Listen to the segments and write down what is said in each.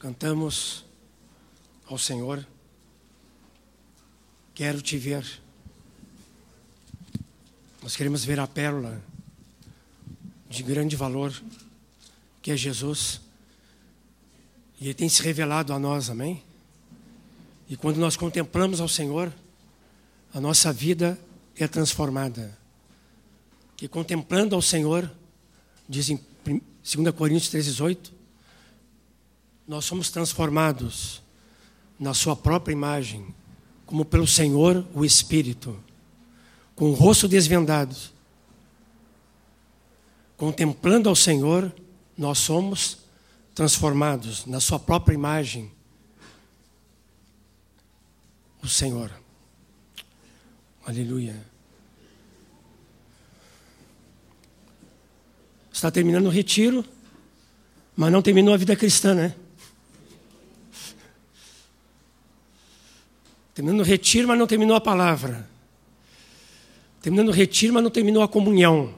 cantamos ao Senhor, quero te ver. Nós queremos ver a pérola de grande valor, que é Jesus. E Ele tem se revelado a nós, amém? E quando nós contemplamos ao Senhor, a nossa vida é transformada. Que contemplando ao Senhor, diz em 2 Coríntios 3,18, nós somos transformados na Sua própria imagem, como pelo Senhor o Espírito, com o rosto desvendado. Contemplando ao Senhor, nós somos transformados na Sua própria imagem. O Senhor. Aleluia. Está terminando o retiro, mas não terminou a vida cristã, né? Terminando o retiro, mas não terminou a palavra. Terminando o retiro, mas não terminou a comunhão.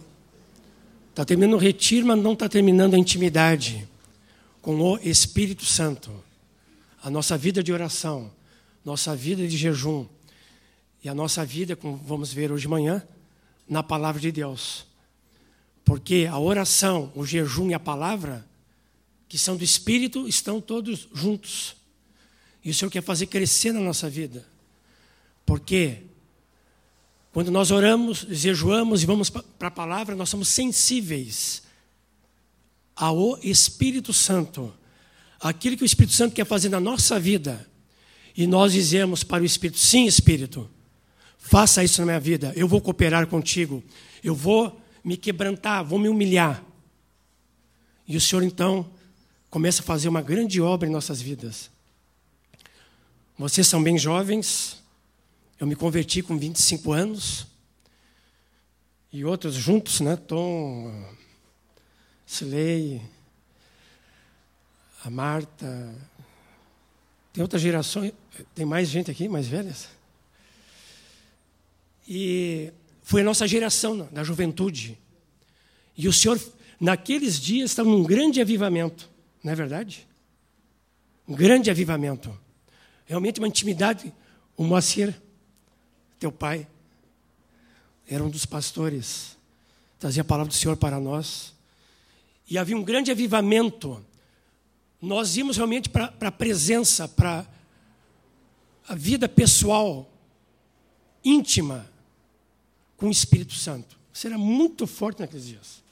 Está terminando o retiro, mas não está terminando a intimidade com o Espírito Santo. A nossa vida de oração, nossa vida de jejum e a nossa vida, como vamos ver hoje de manhã, na palavra de Deus. Porque a oração, o jejum e a palavra, que são do Espírito, estão todos juntos. E o Senhor quer fazer crescer na nossa vida. Porque quando nós oramos, jejuamos e vamos para a palavra, nós somos sensíveis ao Espírito Santo. Aquilo que o Espírito Santo quer fazer na nossa vida. E nós dizemos para o Espírito: sim, Espírito, faça isso na minha vida. Eu vou cooperar contigo. Eu vou me quebrantar, vou me humilhar. E o Senhor então começa a fazer uma grande obra em nossas vidas. Vocês são bem jovens, eu me converti com 25 anos. E outros juntos, né? Tom, Silei, a Marta. Tem outras gerações, tem mais gente aqui, mais velhas. E foi a nossa geração da juventude. E o Senhor, naqueles dias, estava num grande avivamento, não é verdade? Um grande avivamento. Realmente uma intimidade. O Moacir teu pai era um dos pastores, trazia a palavra do Senhor para nós. E havia um grande avivamento. Nós íamos realmente para a presença, para a vida pessoal, íntima, com o Espírito Santo. Isso era muito forte naqueles dias.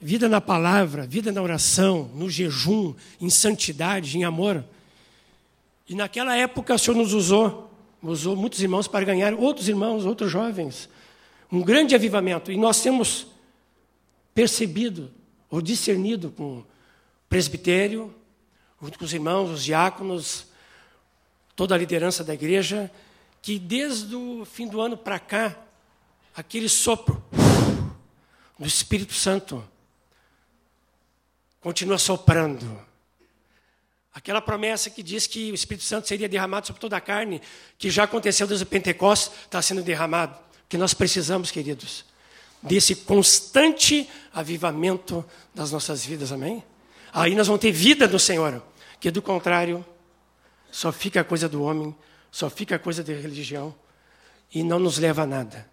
Vida na palavra, vida na oração, no jejum, em santidade, em amor. E naquela época o Senhor nos usou usou muitos irmãos para ganhar outros irmãos, outros jovens. Um grande avivamento. E nós temos percebido ou discernido com o presbitério, junto com os irmãos, os diáconos, toda a liderança da igreja, que desde o fim do ano para cá, aquele sopro do Espírito Santo continua soprando Aquela promessa que diz que o Espírito Santo seria derramado sobre toda a carne, que já aconteceu desde o Pentecostes, está sendo derramado. Que nós precisamos, queridos, desse constante avivamento das nossas vidas, amém? Aí nós vamos ter vida no Senhor, que do contrário, só fica a coisa do homem, só fica a coisa da religião, e não nos leva a nada.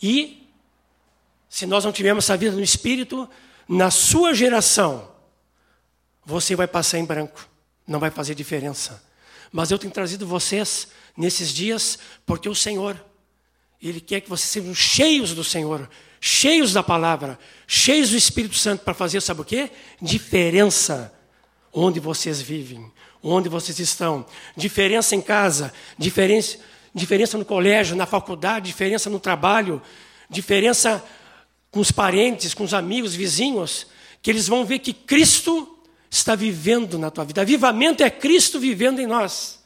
E, se nós não tivermos essa vida no Espírito, na sua geração, você vai passar em branco não vai fazer diferença. Mas eu tenho trazido vocês nesses dias porque o Senhor, Ele quer que vocês sejam cheios do Senhor, cheios da palavra, cheios do Espírito Santo para fazer, sabe o quê? Diferença onde vocês vivem, onde vocês estão. Diferença em casa, diferença, diferença no colégio, na faculdade, diferença no trabalho, diferença com os parentes, com os amigos, vizinhos, que eles vão ver que Cristo está vivendo na tua vida. Avivamento é Cristo vivendo em nós.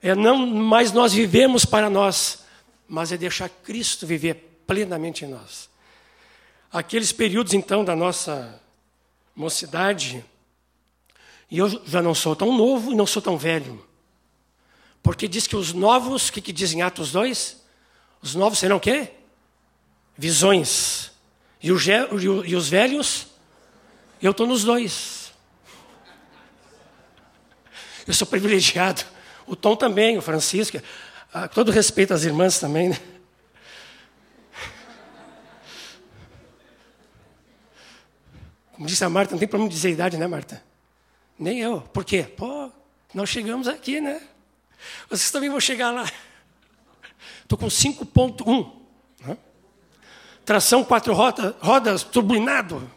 É não mais nós vivemos para nós, mas é deixar Cristo viver plenamente em nós. Aqueles períodos então da nossa mocidade, e eu já não sou tão novo e não sou tão velho. Porque diz que os novos, o que, que dizem Atos 2? Os novos serão o quê? Visões. E, e os velhos eu estou nos dois. Eu sou privilegiado. O Tom também, o Francisco. Ah, todo respeito às irmãs também, né? Como disse a Marta, não tem problema dizer idade, né, Marta? Nem eu. Por quê? Pô, nós chegamos aqui, né? Vocês também vão chegar lá. Estou com 5.1. Né? Tração quatro rodas, rodas turbinado.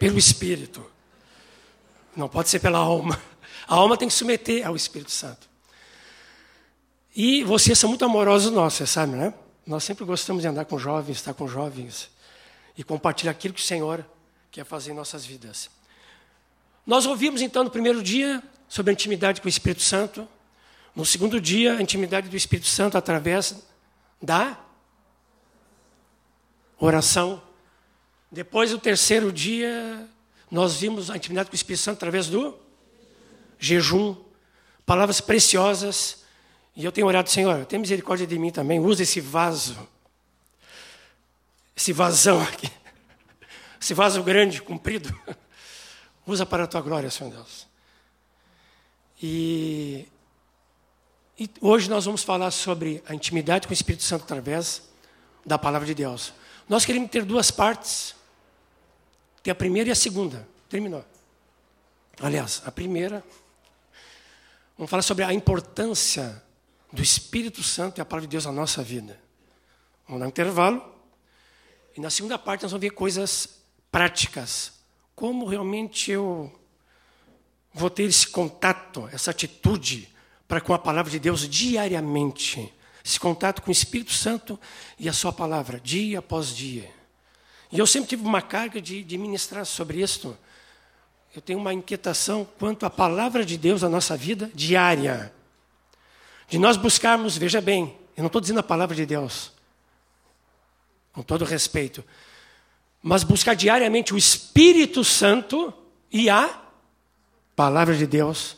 Pelo Espírito. Não pode ser pela alma. A alma tem que submeter ao Espírito Santo. E vocês são muito amorosos nós, você sabe, né? Nós sempre gostamos de andar com jovens, estar com jovens e compartilhar aquilo que o Senhor quer fazer em nossas vidas. Nós ouvimos então no primeiro dia sobre a intimidade com o Espírito Santo, no segundo dia, a intimidade do Espírito Santo através da oração. Depois, o terceiro dia, nós vimos a intimidade com o Espírito Santo através do jejum. Palavras preciosas. E eu tenho orado, Senhor, tem misericórdia de mim também. Usa esse vaso. Esse vasão aqui. Esse vaso grande, comprido. Usa para a tua glória, Senhor Deus. E, e, hoje nós vamos falar sobre a intimidade com o Espírito Santo através da palavra de Deus. Nós queremos ter duas partes. Tem a primeira e a segunda. Terminou. Aliás, a primeira, vamos falar sobre a importância do Espírito Santo e a palavra de Deus na nossa vida. Vamos dar um intervalo. E na segunda parte nós vamos ver coisas práticas como realmente eu vou ter esse contato, essa atitude para com a palavra de Deus diariamente. Esse contato com o Espírito Santo e a Sua palavra, dia após dia. E eu sempre tive uma carga de, de ministrar sobre isto. Eu tenho uma inquietação quanto à palavra de Deus na nossa vida diária. De nós buscarmos, veja bem, eu não estou dizendo a palavra de Deus, com todo respeito, mas buscar diariamente o Espírito Santo e a palavra de Deus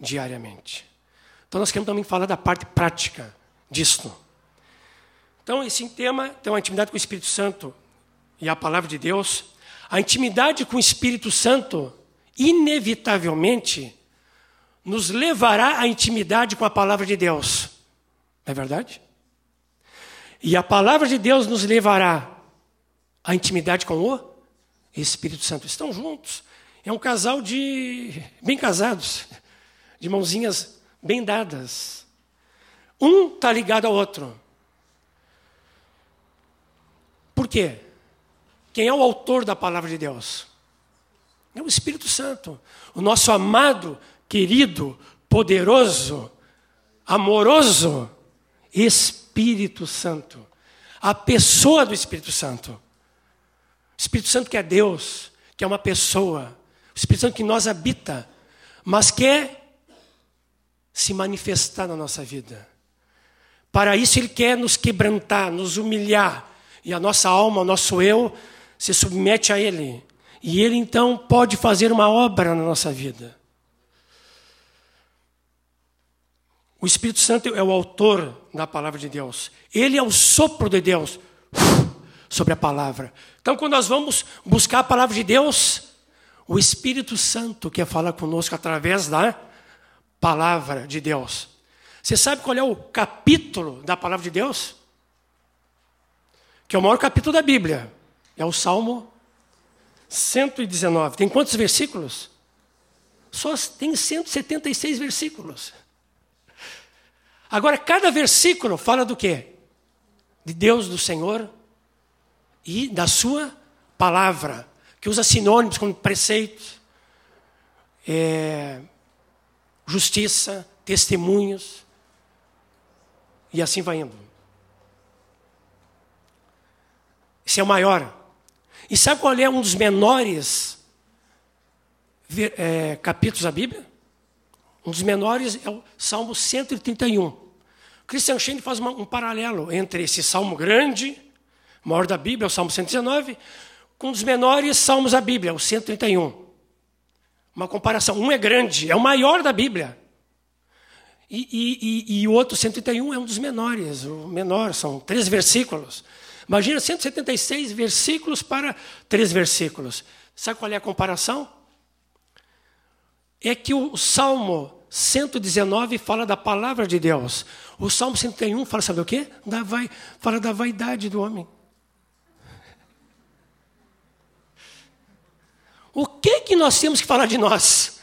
diariamente. Então nós queremos também falar da parte prática disto. Então esse tema, então a intimidade com o Espírito Santo e a palavra de Deus, a intimidade com o Espírito Santo inevitavelmente nos levará à intimidade com a palavra de Deus. Não é verdade? E a palavra de Deus nos levará a intimidade com o Espírito Santo. Estão juntos. É um casal de bem casados, de mãozinhas bem dadas. Um está ligado ao outro. Por quê? Quem é o autor da palavra de Deus? É o Espírito Santo. O nosso amado, querido, poderoso, amoroso Espírito Santo. A pessoa do Espírito Santo. O Espírito Santo que é Deus, que é uma pessoa. O Espírito Santo que nós habita, mas quer se manifestar na nossa vida. Para isso ele quer nos quebrantar, nos humilhar, e a nossa alma, o nosso eu se submete a ele. E ele então pode fazer uma obra na nossa vida. O Espírito Santo é o autor da palavra de Deus. Ele é o sopro de Deus sobre a palavra. Então, quando nós vamos buscar a palavra de Deus, o Espírito Santo quer falar conosco através da palavra de Deus. Você sabe qual é o capítulo da palavra de Deus? Que é o maior capítulo da Bíblia. É o Salmo 119. Tem quantos versículos? Só tem 176 versículos. Agora, cada versículo fala do quê? De Deus, do Senhor, e da sua palavra, que usa sinônimos como preceito, é, justiça, testemunhos, e assim vai indo. Esse é o maior. E sabe qual é um dos menores é, capítulos da Bíblia? Um dos menores é o Salmo 131. Christian Schoen faz uma, um paralelo entre esse salmo grande maior da Bíblia o Salmo 119, com um dos menores salmos da Bíblia, o 131. Uma comparação. Um é grande, é o maior da Bíblia. E o outro, 131, é um dos menores. O menor, são três versículos. Imagina 176 versículos para três versículos. Sabe qual é a comparação? é que o Salmo 119 fala da palavra de Deus. O Salmo 131 fala, sabe o quê? Da vai, fala da vaidade do homem. O que que nós temos que falar de nós?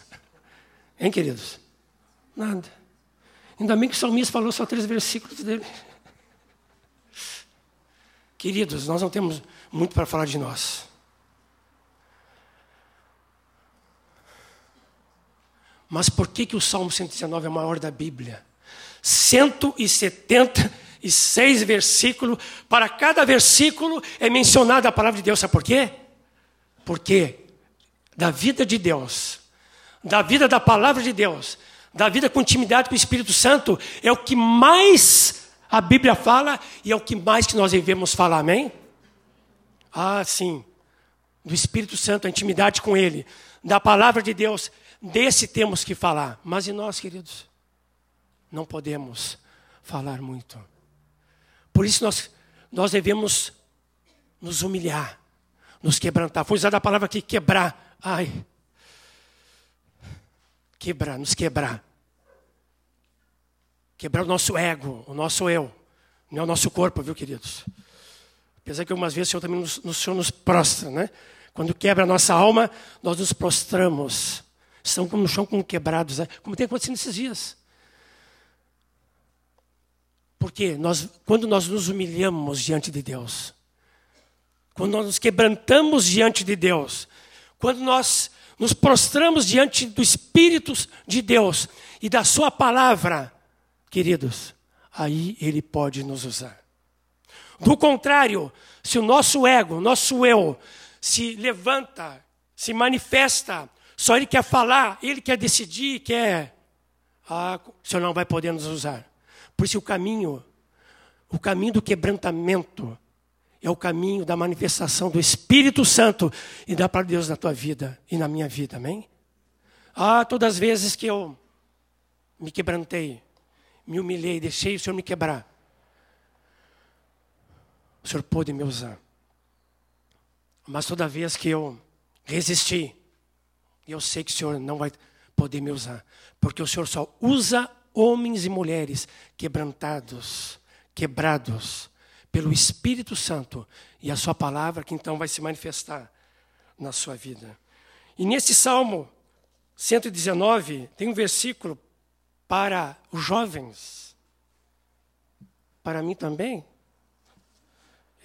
Hein, queridos? Nada. Ainda bem que o salmista falou só três versículos dele. Queridos, nós não temos muito para falar de nós. Mas por que, que o Salmo 119 é o maior da Bíblia? 176 versículos, para cada versículo é mencionada a palavra de Deus. Sabe por quê? Porque da vida de Deus, da vida da palavra de Deus, da vida com intimidade com o Espírito Santo, é o que mais a Bíblia fala e é o que mais que nós devemos falar, amém? Ah, sim. Do Espírito Santo, a intimidade com Ele, da palavra de Deus, desse temos que falar. Mas e nós, queridos? não podemos falar muito. Por isso nós, nós devemos nos humilhar, nos quebrantar. Foi usada a palavra aqui, quebrar. Ai. Quebrar, nos quebrar. Quebrar o nosso ego, o nosso eu. Não é o nosso corpo, viu, queridos? Apesar que algumas vezes o Senhor também nos, o Senhor nos prostra, né? Quando quebra a nossa alma, nós nos prostramos. Estão no chão como quebrados, né? como tem acontecido nesses dias. Porque nós, quando nós nos humilhamos diante de Deus, quando nós nos quebrantamos diante de Deus, quando nós nos prostramos diante do Espírito de Deus e da Sua palavra, queridos, aí Ele pode nos usar. Do contrário, se o nosso ego, nosso eu, se levanta, se manifesta, só Ele quer falar, Ele quer decidir, quer. Ah, o Senhor não vai poder nos usar. Por isso o caminho, o caminho do quebrantamento é o caminho da manifestação do Espírito Santo e palavra de Deus na tua vida e na minha vida, amém? Ah, todas as vezes que eu me quebrantei, me humilhei, deixei o Senhor me quebrar, o Senhor pôde me usar. Mas toda vez que eu resisti, eu sei que o Senhor não vai poder me usar, porque o Senhor só usa homens e mulheres quebrantados, quebrados pelo Espírito Santo e a sua palavra que então vai se manifestar na sua vida. E nesse Salmo 119 tem um versículo para os jovens, para mim também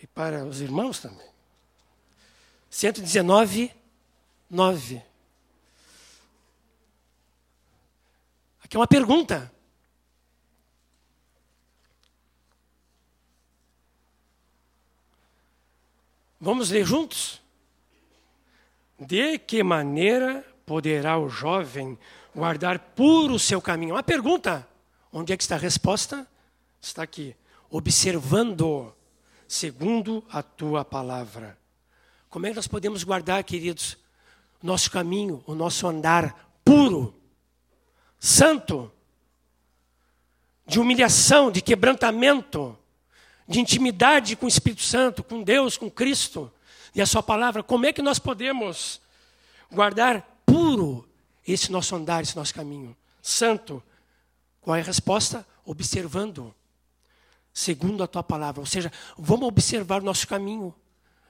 e para os irmãos também. 119, 9. Aqui é uma pergunta. Vamos ler juntos? De que maneira poderá o jovem guardar puro o seu caminho? Uma pergunta. Onde é que está a resposta? Está aqui. Observando segundo a tua palavra. Como é que nós podemos guardar, queridos, nosso caminho, o nosso andar puro, santo, de humilhação, de quebrantamento, de intimidade com o Espírito Santo, com Deus, com Cristo e a Sua palavra, como é que nós podemos guardar puro esse nosso andar, esse nosso caminho? Santo. Qual é a resposta? Observando, segundo a Tua palavra. Ou seja, vamos observar o nosso caminho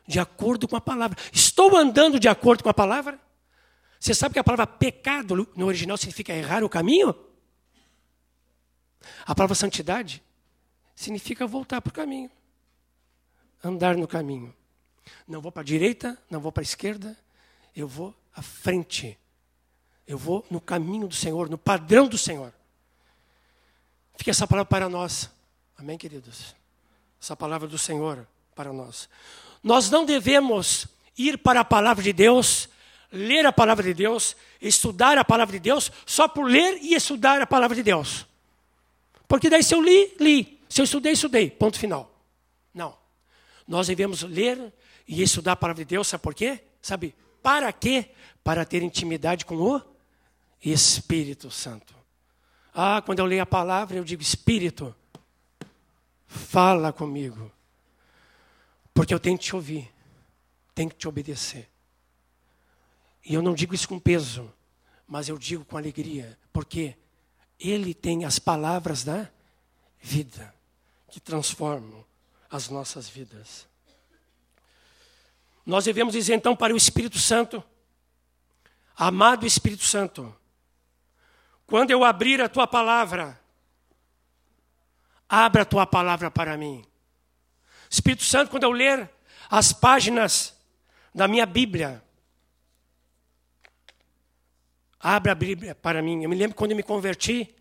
de acordo com a palavra. Estou andando de acordo com a palavra? Você sabe que a palavra pecado no original significa errar o caminho? A palavra santidade significa voltar para o caminho. Andar no caminho. Não vou para a direita, não vou para a esquerda, eu vou à frente. Eu vou no caminho do Senhor, no padrão do Senhor. Fica essa palavra para nós. Amém, queridos? Essa palavra do Senhor para nós. Nós não devemos ir para a palavra de Deus, ler a palavra de Deus, estudar a palavra de Deus, só por ler e estudar a palavra de Deus. Porque daí se eu li, li. Se eu estudei, estudei. Ponto final. Não. Nós devemos ler e estudar a palavra de Deus, sabe por quê? Sabe para quê? Para ter intimidade com o Espírito Santo. Ah, quando eu leio a palavra, eu digo: Espírito, fala comigo. Porque eu tenho que te ouvir, tenho que te obedecer. E eu não digo isso com peso, mas eu digo com alegria, porque Ele tem as palavras da vida que transformam as nossas vidas. Nós devemos dizer então para o Espírito Santo, amado Espírito Santo, quando eu abrir a tua palavra, abra a tua palavra para mim. Espírito Santo, quando eu ler as páginas da minha Bíblia, abra a Bíblia para mim. Eu me lembro quando eu me converti,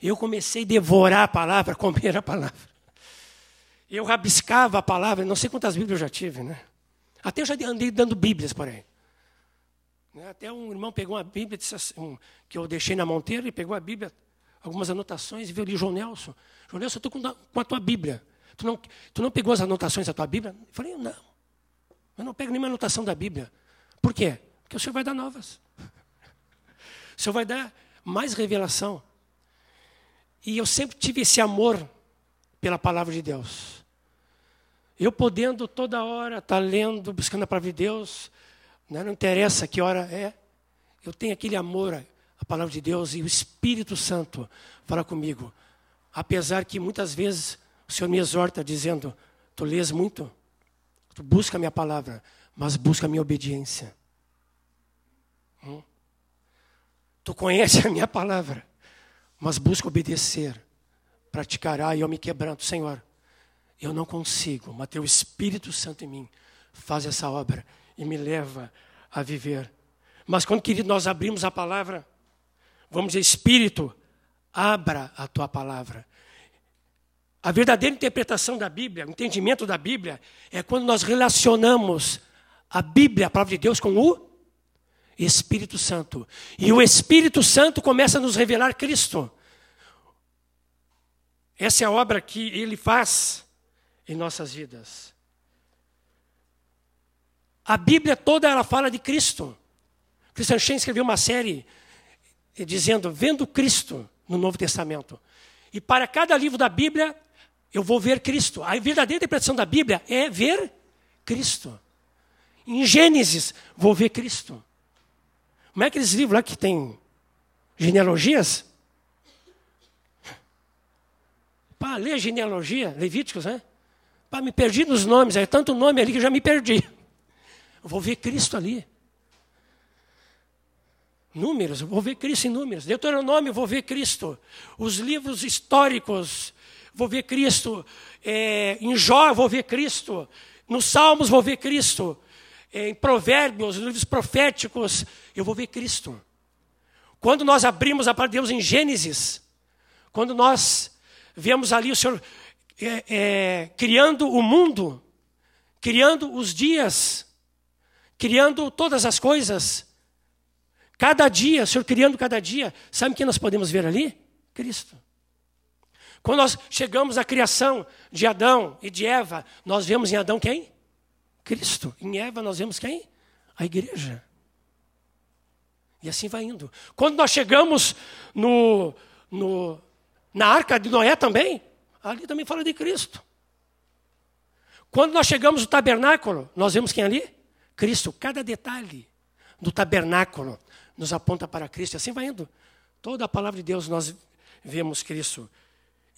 eu comecei a devorar a palavra, comer a palavra. Eu rabiscava a palavra, não sei quantas Bíblias eu já tive, né? Até eu já andei dando Bíblias por aí. Né? Até um irmão pegou uma Bíblia assim, que eu deixei na monteira e pegou a Bíblia, algumas anotações, e viu ali, João Nelson. João Nelson, eu estou com, a tua Bíblia. Tu não, tu não pegou as anotações da tua Bíblia? Eu falei, não. Eu não pego nenhuma anotação da Bíblia. Por quê? Porque o Senhor vai dar novas. O Senhor vai dar mais revelação. E eu sempre tive esse amor pela palavra de Deus. Eu podendo toda hora estar tá lendo, buscando a palavra de Deus? Não interessa que hora é. Eu tenho aquele amor à palavra de Deus e o Espírito Santo fala comigo. Apesar que muitas vezes o Senhor me exorta dizendo: Tu lês muito, tu busca a minha palavra, mas busca a minha obediência. Hum? Tu conhece a minha palavra, mas busca obedecer, praticará e eu me quebranto, Senhor. Eu não consigo, mas teu Espírito Santo em mim faz essa obra e me leva a viver. Mas quando, querido, nós abrimos a palavra, vamos dizer, Espírito, abra a tua palavra. A verdadeira interpretação da Bíblia, o entendimento da Bíblia, é quando nós relacionamos a Bíblia, a palavra de Deus, com o Espírito Santo. E o Espírito Santo começa a nos revelar Cristo. Essa é a obra que ele faz em nossas vidas. A Bíblia toda ela fala de Cristo. Christian Shen escreveu uma série dizendo Vendo Cristo no Novo Testamento. E para cada livro da Bíblia, eu vou ver Cristo. A verdadeira interpretação da Bíblia é ver Cristo. Em Gênesis, vou ver Cristo. Como é aqueles livros lá que tem genealogias? Para ler genealogia, Levíticos, né? Para me perdi nos nomes, é tanto nome ali que já me perdi. Eu vou ver Cristo ali. Números, eu vou ver Cristo em números. Deuteronômio, eu vou ver Cristo. Os livros históricos, vou ver Cristo. É, em Jó, vou ver Cristo. Nos Salmos, vou ver Cristo. É, em Provérbios, livros proféticos, eu vou ver Cristo. Quando nós abrimos a palavra de Deus em Gênesis, quando nós vemos ali o Senhor é, é criando o mundo, criando os dias, criando todas as coisas. Cada dia, o Senhor criando cada dia. Sabe quem nós podemos ver ali? Cristo. Quando nós chegamos à criação de Adão e de Eva, nós vemos em Adão quem? Cristo. Em Eva nós vemos quem? A igreja. E assim vai indo. Quando nós chegamos no, no, na arca de Noé também, ali também fala de Cristo. Quando nós chegamos no tabernáculo, nós vemos quem ali? Cristo. Cada detalhe do tabernáculo nos aponta para Cristo. E assim vai indo. Toda a palavra de Deus nós vemos Cristo.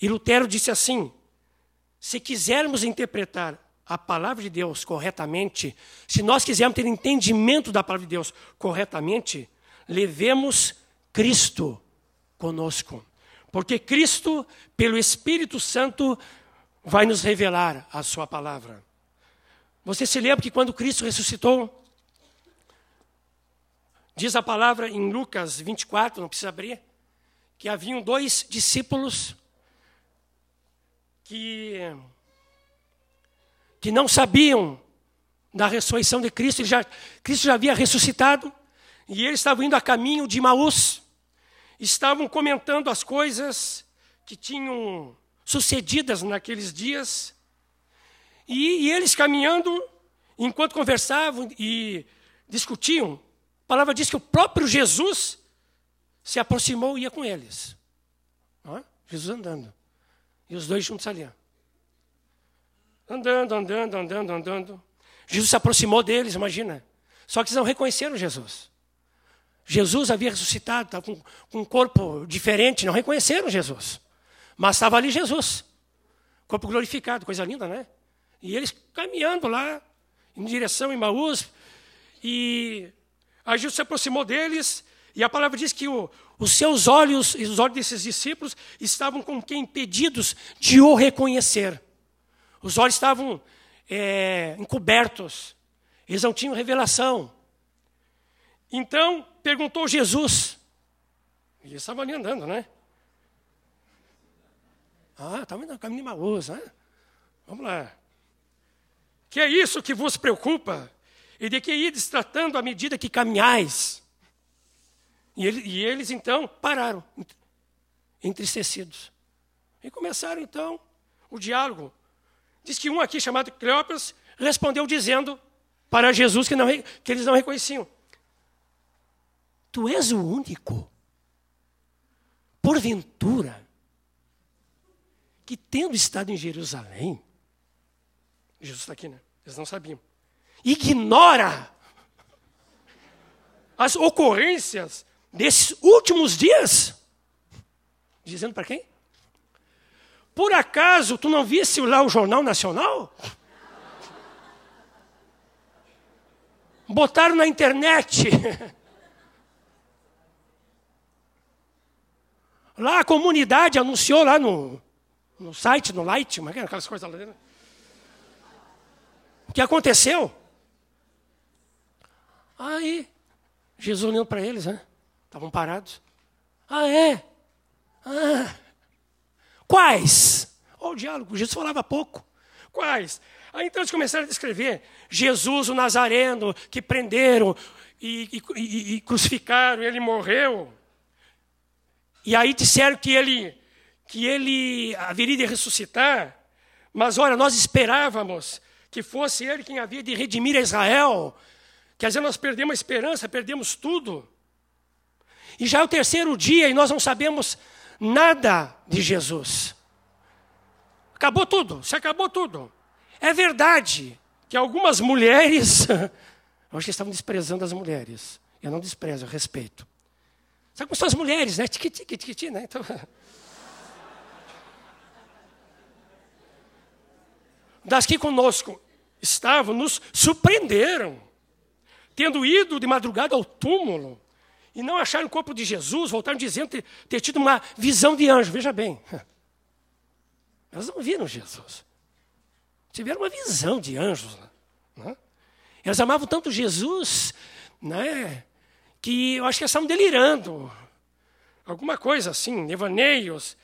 E Lutero disse assim: se quisermos interpretar a palavra de Deus corretamente, se nós quisermos ter entendimento da palavra de Deus corretamente, levemos Cristo conosco. Porque Cristo, pelo Espírito Santo, vai nos revelar a Sua palavra. Você se lembra que quando Cristo ressuscitou, diz a palavra em Lucas 24, não precisa abrir, que haviam dois discípulos que, que não sabiam da ressurreição de Cristo, já, Cristo já havia ressuscitado, e eles estavam indo a caminho de Maús, estavam comentando as coisas que tinham sucedidas naqueles dias, e, e eles caminhando, enquanto conversavam e discutiam, a palavra diz que o próprio Jesus se aproximou e ia com eles. É? Jesus andando. E os dois juntos ali. Andando, andando, andando, andando. Jesus se aproximou deles, imagina. Só que eles não reconheceram Jesus. Jesus havia ressuscitado, estava com, com um corpo diferente, não reconheceram Jesus. Mas estava ali Jesus, corpo glorificado, coisa linda, né? E eles caminhando lá, em direção a Emmaus, e Jesus se aproximou deles, e a palavra diz que o, os seus olhos e os olhos desses discípulos estavam com que impedidos de o reconhecer. Os olhos estavam é, encobertos, eles não tinham revelação. Então perguntou Jesus, e eles estavam ali andando, né? Ah, estava indo no caminho de Maús, né? Vamos lá. Que é isso que vos preocupa? E de que ides tratando à medida que caminhais? E, ele, e eles então pararam, entristecidos. E começaram então o diálogo. Diz que um aqui, chamado Cleópas, respondeu dizendo para Jesus que, não, que eles não reconheciam: Tu és o único, porventura, que tendo estado em Jerusalém, Jesus está aqui, né? Eles não sabiam. Ignora as ocorrências desses últimos dias. Dizendo para quem? Por acaso tu não visse lá o Jornal Nacional? Botaram na internet. Lá a comunidade anunciou lá no, no site, no Light, é é? aquelas coisas lá dentro. O que aconteceu? Aí, Jesus olhando para eles, né? Estavam parados. Ah, é? Ah. Quais? Olha o diálogo, Jesus falava pouco. Quais? Aí então eles começaram a descrever Jesus, o Nazareno, que prenderam e, e, e crucificaram, ele morreu. E aí disseram que ele, que ele haveria de ressuscitar. Mas olha, nós esperávamos que fosse ele quem havia de redimir Israel. Quer dizer, nós perdemos a esperança, perdemos tudo. E já é o terceiro dia e nós não sabemos nada de Jesus. Acabou tudo, se acabou tudo. É verdade que algumas mulheres, hoje estavam desprezando as mulheres. Eu não desprezo, eu respeito. Sabe como são as mulheres, né? Tiquiti, tiquiti, né? Então... Das que conosco estavam, nos surpreenderam, tendo ido de madrugada ao túmulo e não acharam o corpo de Jesus, voltaram dizendo ter, ter tido uma visão de anjo. Veja bem, elas não viram Jesus, tiveram uma visão de anjos. Né? Elas amavam tanto Jesus, né? que eu acho que elas estavam delirando. Alguma coisa assim, devaneios.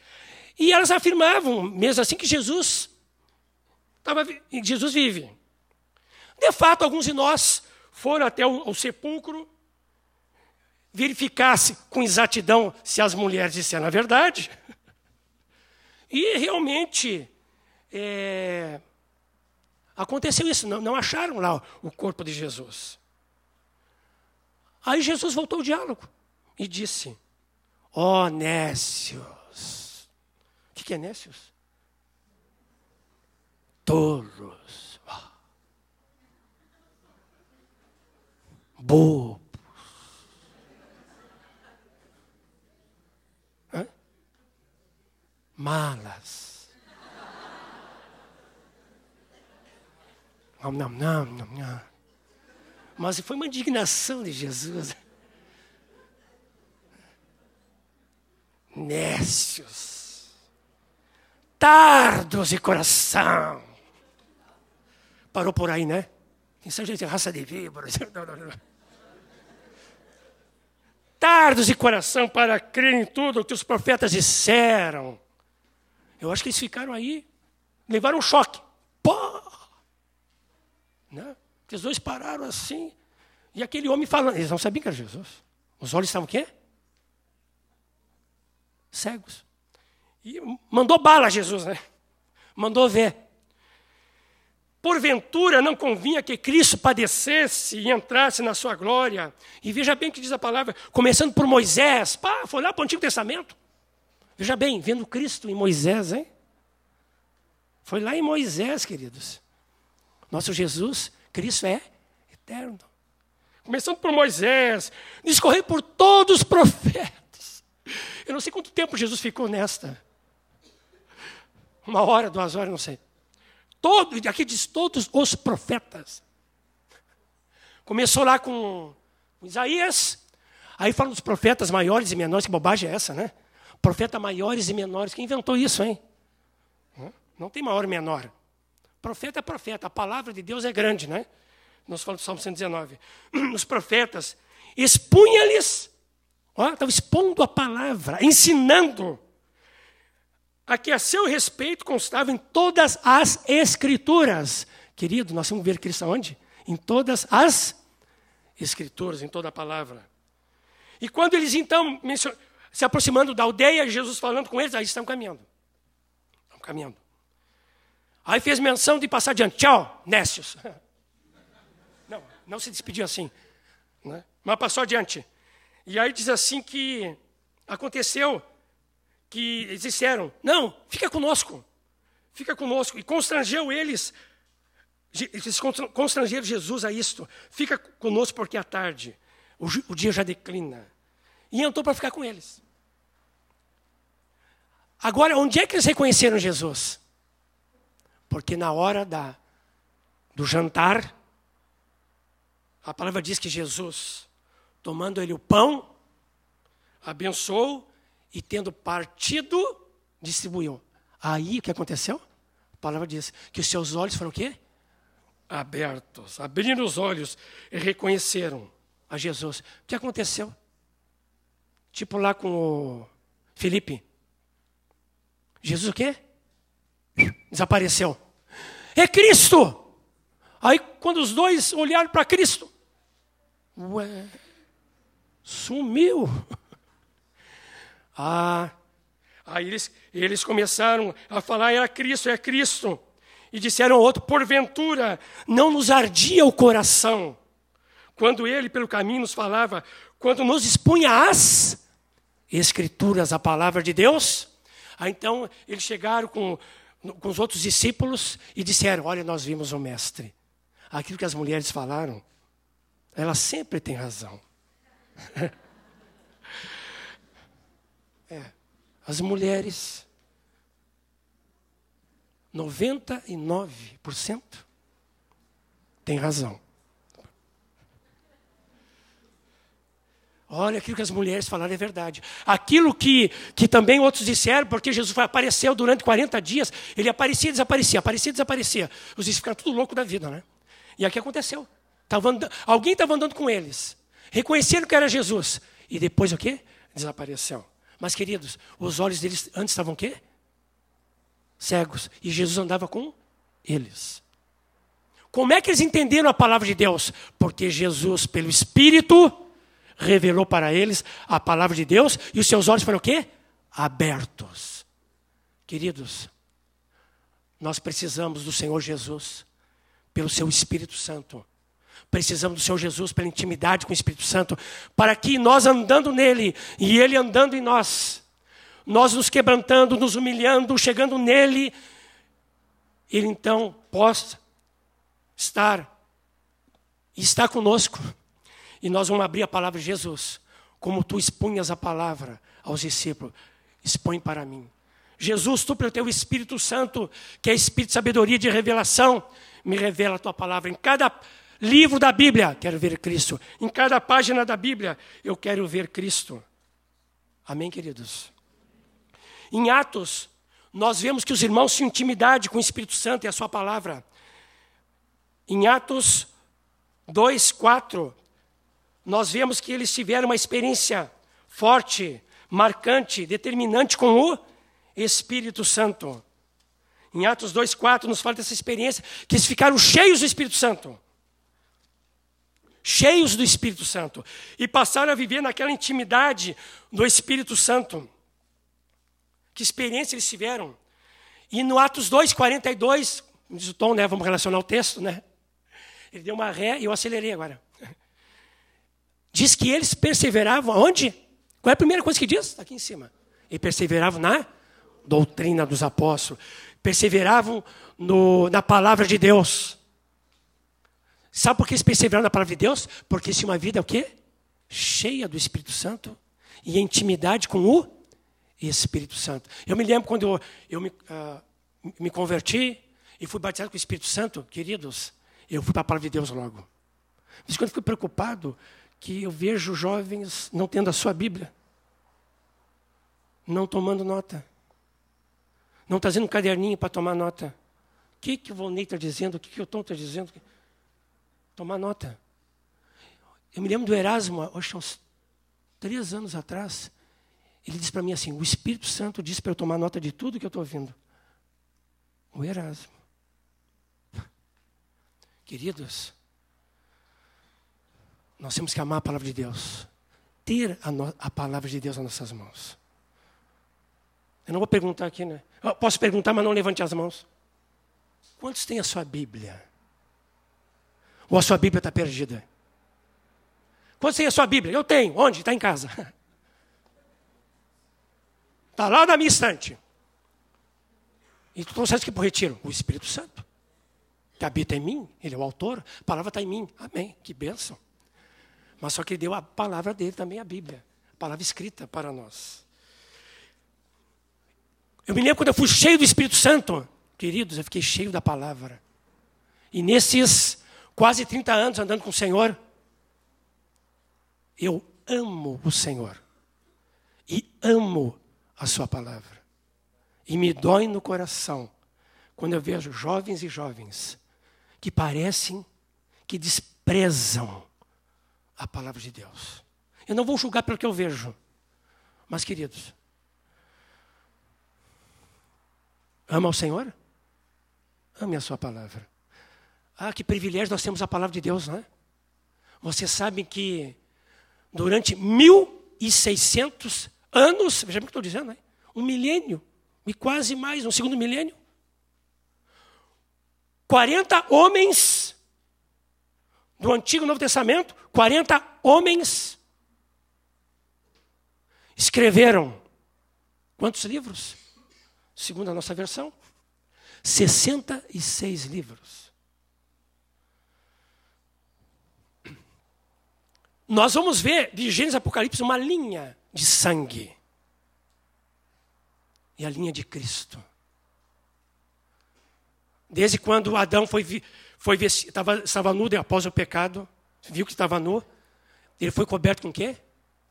E elas afirmavam, mesmo assim, que Jesus, tava, Jesus vive. De fato, alguns de nós foram até o, o sepulcro verificasse com exatidão se as mulheres disseram a verdade. E realmente é, aconteceu isso, não, não acharam lá o corpo de Jesus. Aí Jesus voltou ao diálogo e disse: Ó oh, Nécios. O que é Nécios? Tolos. Bobos. Hã? Malas. Não, não, não, não. Mas foi uma indignação de Jesus. Nécios, tardos de coração. Parou por aí, né? Quem sabe gente raça de víboras. Tardos de coração para crer em tudo o que os profetas disseram. Eu acho que eles ficaram aí, levaram um choque. Pô! Né? Os dois pararam assim. E aquele homem falando, eles não sabiam que era Jesus. Os olhos estavam o quê? Cegos. E mandou bala a Jesus, né? Mandou ver. Porventura não convinha que Cristo padecesse e entrasse na sua glória. E veja bem que diz a palavra, começando por Moisés. Pá, foi lá para o Antigo Testamento. Veja bem, vendo Cristo em Moisés, hein? Foi lá em Moisés, queridos. Nosso Jesus Cristo é eterno. começando por Moisés, discorrer por todos os profetas. Eu não sei quanto tempo Jesus ficou nesta. Uma hora, duas horas, não sei. Todo, aqui diz todos os profetas. Começou lá com Isaías, aí fala dos profetas maiores e menores, que bobagem é essa, né? Profeta maiores e menores, quem inventou isso, hein? Não tem maior e menor. Profeta é profeta, a palavra de Deus é grande, né? Nós falamos do Salmo 119. Os profetas expunha-lhes, estavam expondo a palavra, ensinando a que a seu respeito constava em todas as escrituras. Querido, nós vamos ver Cristo onde? Em todas as escrituras, em toda a palavra. E quando eles então se aproximando da aldeia, Jesus falando com eles, aí estão caminhando. Estão caminhando. Aí fez menção de passar adiante. Tchau, Nécios. Não, não se despediu assim. Né? Mas passou adiante. E aí diz assim que aconteceu que eles disseram: Não, fica conosco. Fica conosco. E constrangeu eles. Eles constrangeram Jesus a isto. Fica conosco porque é tarde. O, o dia já declina. E entrou para ficar com eles. Agora, onde é que eles reconheceram Jesus? Porque na hora da, do jantar, a palavra diz que Jesus, tomando ele o pão, abençoou e tendo partido, distribuiu. Aí o que aconteceu? A palavra diz que os seus olhos foram o quê? Abertos, abriram os olhos e reconheceram a Jesus. O que aconteceu? Tipo lá com o Felipe. Jesus o quê? Desapareceu. É Cristo! Aí quando os dois olharam para Cristo, ué, sumiu. Ah, aí eles, eles começaram a falar: era Cristo, é Cristo. E disseram ao outro: porventura, não nos ardia o coração quando ele pelo caminho nos falava, quando nos expunha as Escrituras, a palavra de Deus? Aí então eles chegaram com, com os outros discípulos e disseram: Olha, nós vimos o Mestre. Aquilo que as mulheres falaram, elas sempre têm razão. É, as mulheres, 99% têm razão. Olha, aquilo que as mulheres falaram é verdade. Aquilo que, que também outros disseram, porque Jesus apareceu durante 40 dias, ele aparecia e desaparecia, aparecia e desaparecia. Os discípulos ficaram tudo louco da vida, né? E aqui aconteceu. Tava alguém estava andando com eles, reconheceram que era Jesus, e depois o quê? Desapareceu. Mas, queridos, os olhos deles antes estavam o quê? Cegos. E Jesus andava com eles. Como é que eles entenderam a palavra de Deus? Porque Jesus, pelo Espírito, revelou para eles a palavra de Deus e os seus olhos foram o quê? Abertos. Queridos, nós precisamos do Senhor Jesus, pelo seu Espírito Santo. Precisamos do Senhor Jesus pela intimidade com o Espírito Santo, para que nós andando nele e ele andando em nós, nós nos quebrantando, nos humilhando, chegando nele, ele então possa estar e estar conosco. E nós vamos abrir a palavra de Jesus, como tu expunhas a palavra aos discípulos, expõe para mim. Jesus, tu pelo teu Espírito Santo, que é Espírito de sabedoria de revelação, me revela a tua palavra em cada livro da Bíblia, quero ver Cristo. Em cada página da Bíblia, eu quero ver Cristo. Amém, queridos? Em Atos, nós vemos que os irmãos tinham intimidade com o Espírito Santo e a sua palavra. Em Atos 2, 4, nós vemos que eles tiveram uma experiência forte, marcante, determinante com o Espírito Santo. Em Atos 2,4 nos fala dessa experiência, que eles ficaram cheios do Espírito Santo cheios do Espírito Santo, e passaram a viver naquela intimidade do Espírito Santo. Que experiência eles tiveram? E no Atos 2, 42, diz o Tom, né? Vamos relacionar o texto, né? Ele deu uma ré e eu acelerei agora. Diz que eles perseveravam onde? Qual é a primeira coisa que diz? Aqui em cima. E perseveravam na doutrina dos apóstolos. Perseveravam no, na palavra de Deus Sabe por que eles perseveraram na palavra de Deus? Porque tinha uma vida o quê? Cheia do Espírito Santo e intimidade com o Espírito Santo. Eu me lembro quando eu, eu me, uh, me converti e fui batizado com o Espírito Santo, queridos, eu fui para a palavra de Deus logo. Mas quando fico preocupado que eu vejo jovens não tendo a sua Bíblia, não tomando nota, não trazendo um caderninho para tomar nota. O que, que o Volney está dizendo? O que, que o Tom está dizendo? Tomar nota. Eu me lembro do Erasmo, hoje, uns três anos atrás, ele disse para mim assim: o Espírito Santo disse para eu tomar nota de tudo que eu estou ouvindo. O Erasmo. Queridos, nós temos que amar a palavra de Deus, ter a, no, a palavra de Deus nas nossas mãos. Eu não vou perguntar aqui, né? Eu posso perguntar, mas não levante as mãos. Quantos têm a sua Bíblia? Ou a sua Bíblia está perdida? Quantos têm a sua Bíblia? Eu tenho. Onde? Está em casa. Está lá na minha estante. E tu trouxeste que o retiro? O Espírito Santo. Que habita em mim, ele é o autor, a palavra está em mim. Amém. Que bênção. Mas só que ele deu a palavra dele também, a Bíblia. A palavra escrita para nós. Eu me lembro quando eu fui cheio do Espírito Santo, queridos, eu fiquei cheio da palavra. E nesses quase 30 anos andando com o Senhor, eu amo o Senhor. E amo a Sua palavra. E me dói no coração quando eu vejo jovens e jovens que parecem que desprezam a palavra de Deus. Eu não vou julgar pelo que eu vejo, mas queridos, ama o Senhor? Ame a sua palavra. Ah, que privilégio nós temos a palavra de Deus, não é? Você sabe que durante 1600 anos, veja bem o que estou dizendo, né? um milênio, e quase mais, um segundo milênio, 40 homens do Antigo e Novo Testamento, 40 homens escreveram quantos livros? Segundo a nossa versão, 66 livros. Nós vamos ver de Gênesis e Apocalipse uma linha de sangue. E a linha de Cristo. Desde quando Adão foi, foi estava, estava nu após o pecado, viu que estava nu, ele foi coberto com o quê?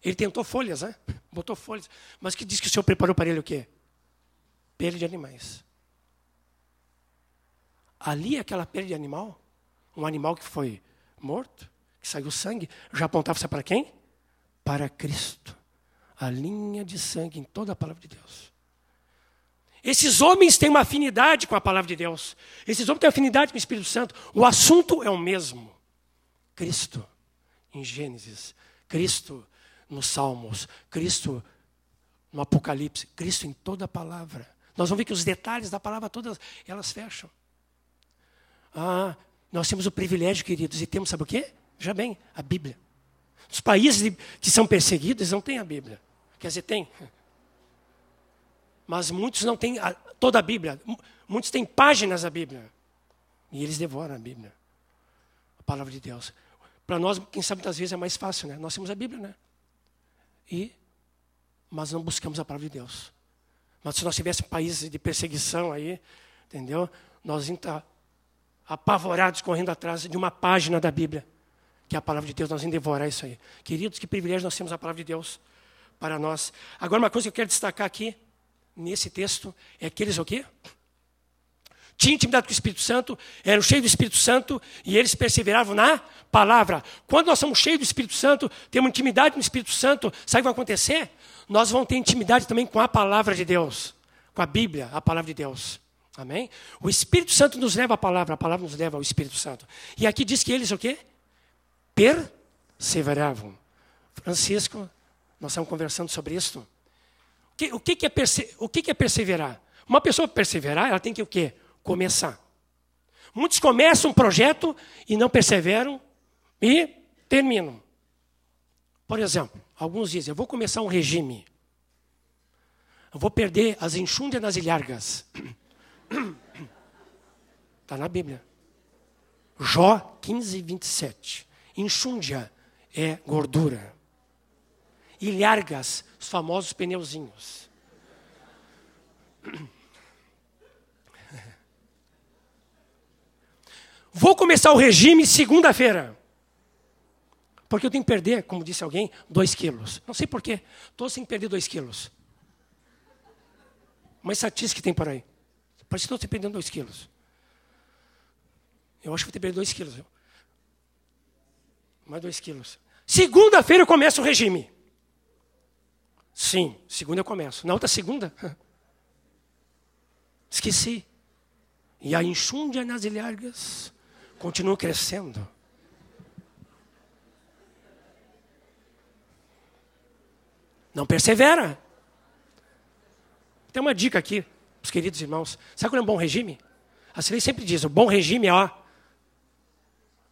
Ele tentou folhas, né? Botou folhas. Mas que diz que o Senhor preparou para ele o quê? Pele de animais. Ali, aquela pele de animal, um animal que foi morto, que saiu sangue, já apontava-se para quem? Para Cristo. A linha de sangue em toda a palavra de Deus. Esses homens têm uma afinidade com a palavra de Deus. Esses homens têm afinidade com o Espírito Santo. O assunto é o mesmo. Cristo em Gênesis, Cristo nos Salmos, Cristo no Apocalipse, Cristo em toda a palavra. Nós vamos ver que os detalhes da palavra todas elas fecham. Ah, nós temos o privilégio, queridos, e temos, sabe o quê? Já bem, a Bíblia. Os países que são perseguidos não têm a Bíblia. Quer dizer, tem. Mas muitos não têm a, toda a Bíblia. Muitos têm páginas da Bíblia. E eles devoram a Bíblia. A palavra de Deus. Para nós, quem sabe muitas vezes é mais fácil, né? Nós temos a Bíblia, né? E, mas não buscamos a palavra de Deus. Mas se nós tivéssemos países de perseguição aí, entendeu? Nós íamos estar apavorados correndo atrás de uma página da Bíblia, que é a palavra de Deus, nós íamos devorar isso aí. Queridos, que privilégio nós temos a palavra de Deus para nós. Agora, uma coisa que eu quero destacar aqui, nesse texto, é que eles o quê? Tinham intimidade com o Espírito Santo, eram cheios do Espírito Santo e eles perseveravam na palavra. Quando nós somos cheios do Espírito Santo, temos intimidade com o Espírito Santo, sabe o que vai acontecer? Nós vamos ter intimidade também com a palavra de Deus, com a Bíblia, a palavra de Deus. Amém? O Espírito Santo nos leva à palavra, a palavra nos leva ao Espírito Santo. E aqui diz que eles o quê? Perseveravam. Francisco, nós estamos conversando sobre isso. O que, o que, é, perse, o que é perseverar? Uma pessoa perseverar, ela tem que o quê? Começar. Muitos começam um projeto e não perseveram e terminam. Por exemplo, alguns dizem, eu vou começar um regime. Eu vou perder as enxúndias nas ilhargas. Está na Bíblia. Jó 15, 27. Enxúndia é gordura. Ilhargas, os famosos pneuzinhos. Vou começar o regime segunda-feira. Porque eu tenho que perder, como disse alguém, dois quilos. Não sei porquê. Têm que perder dois quilos. Uma estatística que tem por aí. Parece que todos estão perdendo dois quilos. Eu acho que vou ter perdido dois quilos. Mais dois quilos. Segunda-feira eu começo o regime. Sim, segunda eu começo. Na outra segunda, esqueci. E a enxúndia nas ilhargas continua crescendo. Não persevera. Tem uma dica aqui, os queridos irmãos. Sabe qual é um bom regime? A Cilei sempre diz, o bom regime é, ó,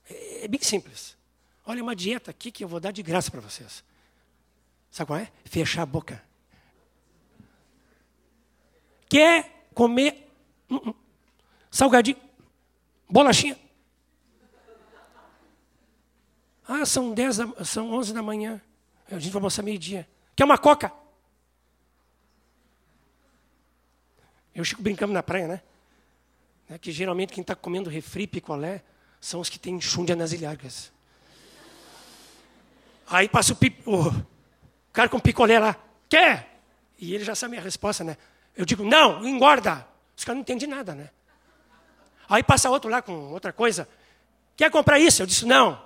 é bem simples. Olha uma dieta aqui que eu vou dar de graça para vocês. Sabe qual é? Fechar a boca. Quer comer uh -uh. salgadinho, bolachinha? Ah, são 10 da, são 11 da manhã. A gente vai almoçar meio-dia. Quer uma coca? Eu fico brincando na praia, né? É que geralmente quem está comendo refri, picolé, são os que têm enxúndia nas ilhargas. Aí passa o, o cara com picolé lá, quer? E ele já sabe a resposta, né? Eu digo, não, engorda. Os caras não entendem nada, né? Aí passa outro lá com outra coisa. Quer comprar isso? Eu disse, não,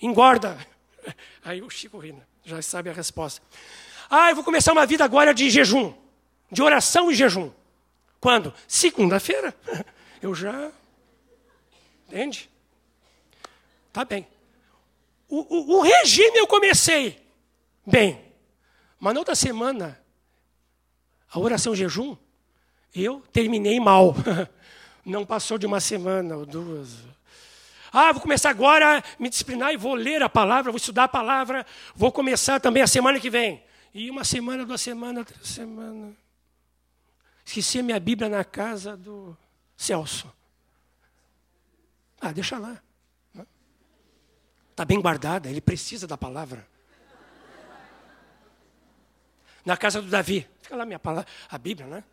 engorda. Aí o Chico rindo já sabe a resposta. Ah, eu vou começar uma vida agora de jejum, de oração e jejum. Quando? Segunda-feira. Eu já. Entende? Tá bem. O, o, o, regime eu comecei bem. Mas na outra semana, a oração jejum, eu terminei mal. Não passou de uma semana ou duas. Ah, vou começar agora a me disciplinar e vou ler a palavra, vou estudar a palavra, vou começar também a semana que vem. E uma semana, duas semanas, três semanas. Esqueci a minha Bíblia na casa do Celso. Ah, deixa lá. Está bem guardada, ele precisa da palavra. Na casa do Davi. Fica lá minha palavra, a Bíblia, né?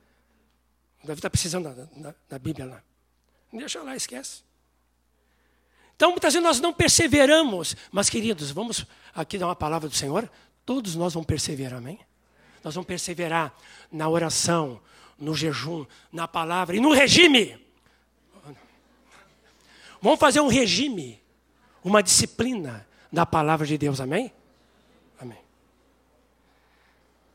O Davi está precisando da, da, da Bíblia lá. Deixa lá, esquece. Então, muitas vezes nós não perseveramos, mas queridos, vamos aqui dar uma palavra do Senhor. Todos nós vamos perseverar, amém? Nós vamos perseverar na oração, no jejum, na palavra e no regime. Vamos fazer um regime, uma disciplina da palavra de Deus, amém? Amém.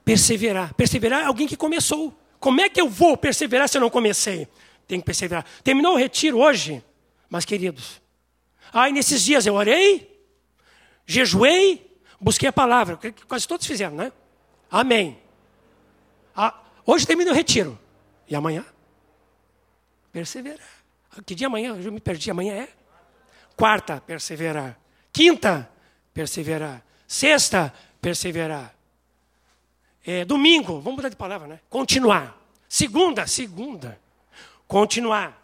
Perseverar. Perseverar é alguém que começou. Como é que eu vou perseverar se eu não comecei? Tem que perseverar. Terminou o retiro hoje, mas queridos, Aí nesses dias eu orei, jejuei, busquei a palavra. Quase todos fizeram, né? Amém. Ah, hoje termina o retiro. E amanhã? Perseverar. Que dia amanhã? Eu me perdi. Amanhã é? Quarta, perseverar. Quinta, perseverar. Sexta, perseverar. É, domingo, vamos mudar de palavra, né? Continuar. Segunda, segunda. Continuar.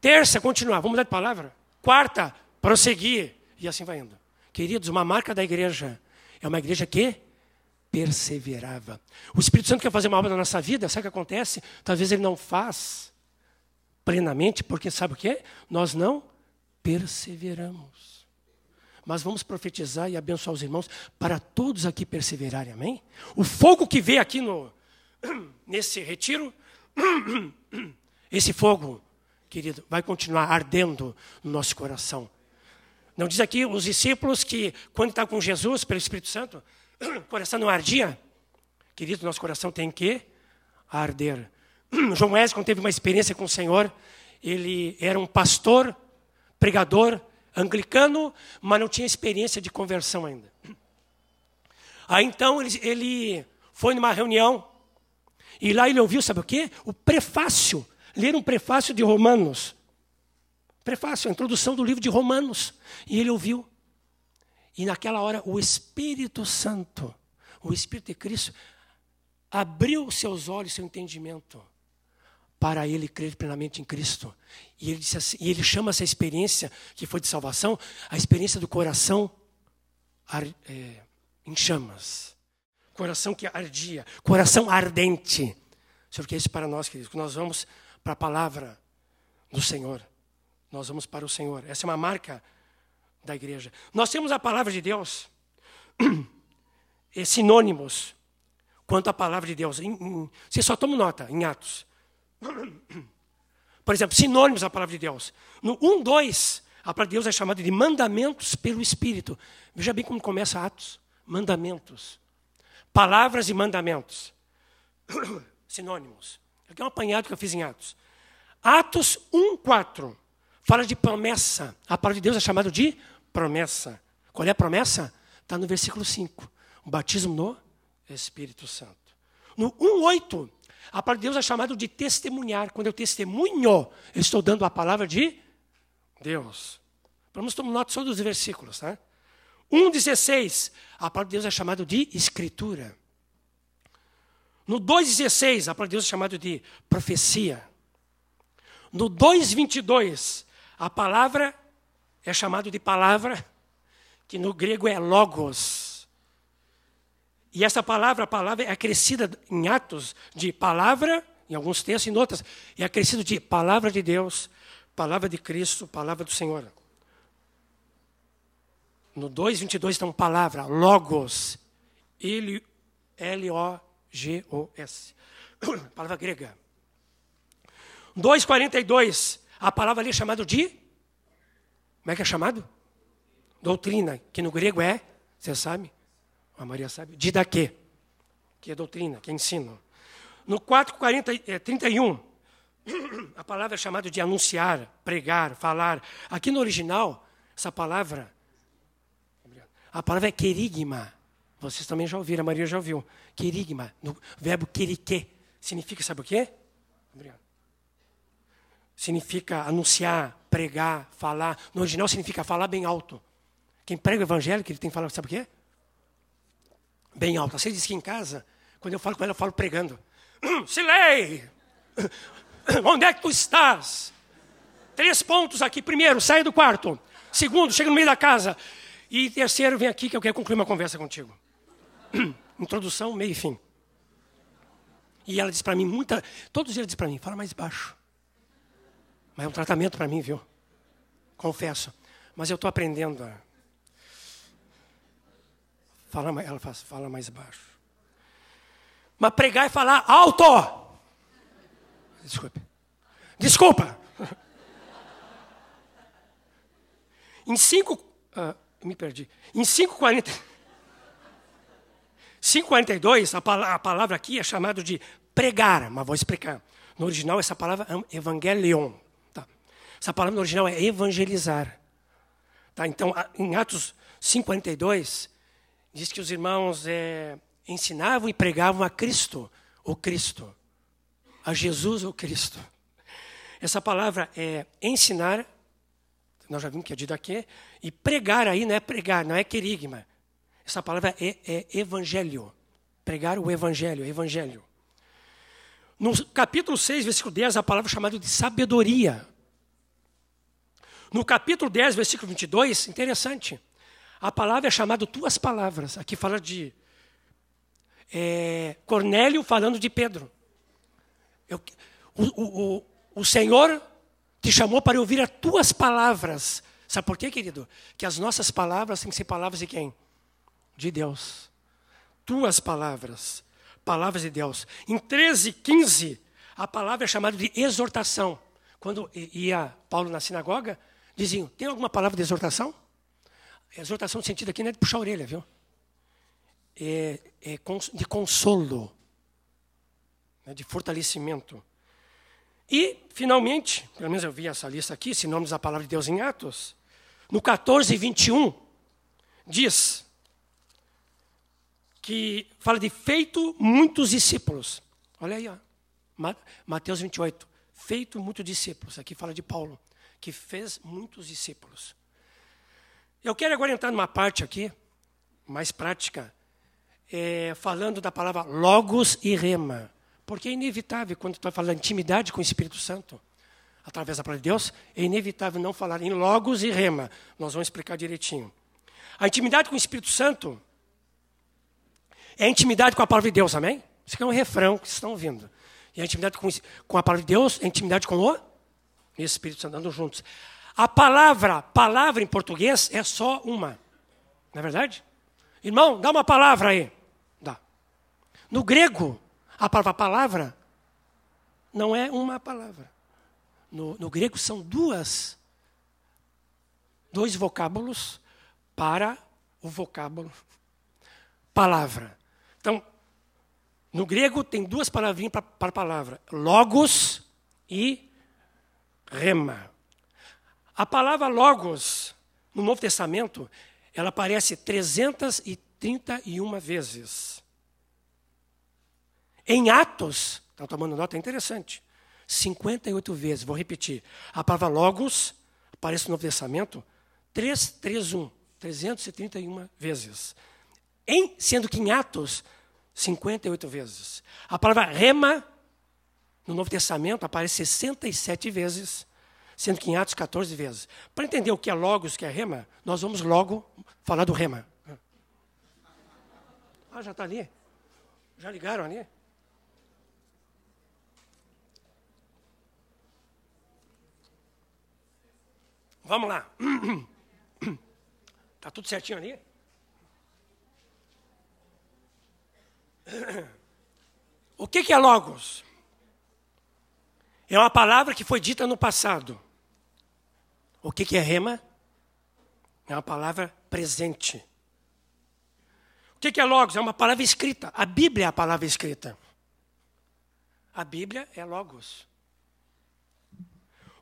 Terça, continuar. Vamos mudar de palavra? Quarta, prosseguir. E assim vai indo. Queridos, uma marca da igreja é uma igreja que perseverava. O Espírito Santo quer fazer uma obra na nossa vida, sabe o que acontece? Talvez ele não faz plenamente, porque sabe o que? Nós não perseveramos. Mas vamos profetizar e abençoar os irmãos para todos aqui perseverarem, amém? O fogo que vê aqui no, nesse retiro, esse fogo querido, vai continuar ardendo no nosso coração. Não diz aqui os discípulos que, quando está com Jesus, pelo Espírito Santo, o coração não ardia? Querido, nosso coração tem que arder. João Wesley, quando teve uma experiência com o Senhor, ele era um pastor, pregador, anglicano, mas não tinha experiência de conversão ainda. Aí então ele, ele foi numa reunião, e lá ele ouviu, sabe o quê? O prefácio ler um prefácio de Romanos. Prefácio, a introdução do livro de Romanos. E ele ouviu. E naquela hora o Espírito Santo, o Espírito de Cristo, abriu seus olhos, seu entendimento, para ele crer plenamente em Cristo. E ele, assim, e ele chama essa experiência que foi de salvação, a experiência do coração ar, é, em chamas. Coração que ardia, coração ardente. Senhor, que é isso para nós, queridos? Nós vamos para a palavra do Senhor. Nós vamos para o Senhor. Essa é uma marca da igreja. Nós temos a palavra de Deus, é sinônimos quanto à palavra de Deus. Em, em, você só toma nota em Atos. Por exemplo, sinônimos da palavra de Deus. No 1, 2, a palavra de Deus é chamada de mandamentos pelo Espírito. Veja bem como começa Atos. Mandamentos. Palavras e mandamentos. Sinônimos. Aqui é um apanhado que eu fiz em Atos. Atos 1, 4. Fala de promessa. A palavra de Deus é chamada de promessa. Qual é a promessa? Está no versículo 5. O batismo no Espírito Santo. No 1,8, a palavra de Deus é chamada de testemunhar. Quando eu testemunho, eu estou dando a palavra de Deus. Vamos tomar nota só dos versículos. Tá? 1,16, a palavra de Deus é chamada de escritura. No 2,16, a palavra de Deus é chamada de profecia. No 2,22, a palavra é chamada de palavra, que no grego é logos. E essa palavra, palavra é acrescida em Atos de palavra, em alguns textos e outras, é acrescido de palavra de Deus, palavra de Cristo, palavra do Senhor. No 2,22 então palavra, logos, L-O-G-O-S, palavra grega. 2,42, a palavra ali é chamada de. Como é que é chamado? Doutrina, que no grego é, você sabe? A Maria sabe. Didaquê, que é doutrina, que é ensino. No 4,31, é, a palavra é chamada de anunciar, pregar, falar. Aqui no original, essa palavra, a palavra é querigma. Vocês também já ouviram, a Maria já ouviu. Querigma, no verbo querique, significa, sabe o quê? Obrigado significa anunciar, pregar, falar. No original significa falar bem alto. Quem prega o evangelho, que ele tem que falar, sabe o quê? Bem alto. Você diz que em casa, quando eu falo com ela, eu falo pregando. Silei! Onde é que tu estás? Três pontos aqui. Primeiro, sai do quarto. Segundo, chega no meio da casa. E terceiro, vem aqui que eu quero concluir uma conversa contigo. Introdução, meio e fim. E ela diz para mim, muita, todos os dias diz para mim, fala mais baixo. Mas é um tratamento para mim, viu? Confesso. Mas eu estou aprendendo a. Fala, ela faz, fala mais baixo. Mas pregar e falar alto! Desculpe. Desculpa! Em 5. Uh, me perdi. Em 5,40. 5,42, a, a palavra aqui é chamada de pregar, mas vou explicar. No original, essa palavra é evangelion. Essa palavra no original é evangelizar. Tá? Então, em Atos 5,42, diz que os irmãos é, ensinavam e pregavam a Cristo, o Cristo. A Jesus, o Cristo. Essa palavra é ensinar, nós já vimos que é dito aqui, e pregar aí não é pregar, não é querigma. Essa palavra é, é evangelho. Pregar o evangelho, evangelho. No capítulo 6, versículo 10, a palavra é chamada de sabedoria. No capítulo 10, versículo 22, interessante. A palavra é chamada tuas palavras. Aqui fala de é, Cornélio falando de Pedro. Eu, o, o, o Senhor te chamou para ouvir as tuas palavras. Sabe por quê, querido? Que as nossas palavras têm que ser palavras de quem? De Deus. Tuas palavras. Palavras de Deus. Em 13, 15, a palavra é chamada de exortação. Quando ia Paulo na sinagoga, diziam: tem alguma palavra de exortação? Exortação no sentido aqui não é de puxar a orelha, viu? É, é de consolo, né, de fortalecimento. E, finalmente, pelo menos eu vi essa lista aqui, nomes da palavra de Deus em Atos, no 14, 21, diz que fala de feito muitos discípulos. Olha aí, ó. Mateus 28. Feito muitos discípulos. Aqui fala de Paulo que fez muitos discípulos. Eu quero agora entrar numa parte aqui, mais prática, é, falando da palavra logos e rema. Porque é inevitável, quando vai falar intimidade com o Espírito Santo, através da palavra de Deus, é inevitável não falar em logos e rema. Nós vamos explicar direitinho. A intimidade com o Espírito Santo é a intimidade com a palavra de Deus, amém? Isso aqui é um refrão que vocês estão ouvindo. E a intimidade com, com a palavra de Deus é a intimidade com o Espírito Santo, andando juntos. A palavra, palavra em português é só uma. Não é verdade? Irmão, dá uma palavra aí. Dá. No grego, a palavra palavra não é uma palavra. No, no grego são duas, dois vocábulos para o vocábulo palavra. Então, no grego tem duas palavrinhas para, palavra: logos e rema. A palavra logos, no Novo Testamento, ela aparece 331 vezes. Em Atos, estão tomando nota, é interessante, 58 vezes, vou repetir. A palavra logos aparece no Novo Testamento 331, 331 vezes. Em, sendo que em Atos, 58 vezes. A palavra rema, no Novo Testamento, aparece 67 vezes, sendo que em Atos 14 vezes. Para entender o que é logos, o que é rema, nós vamos logo falar do rema. Ah, já está ali? Já ligaram ali? Vamos lá. Está tudo certinho ali? O que é logos? É uma palavra que foi dita no passado. O que é rema? É uma palavra presente. O que é logos? É uma palavra escrita. A Bíblia é a palavra escrita. A Bíblia é logos.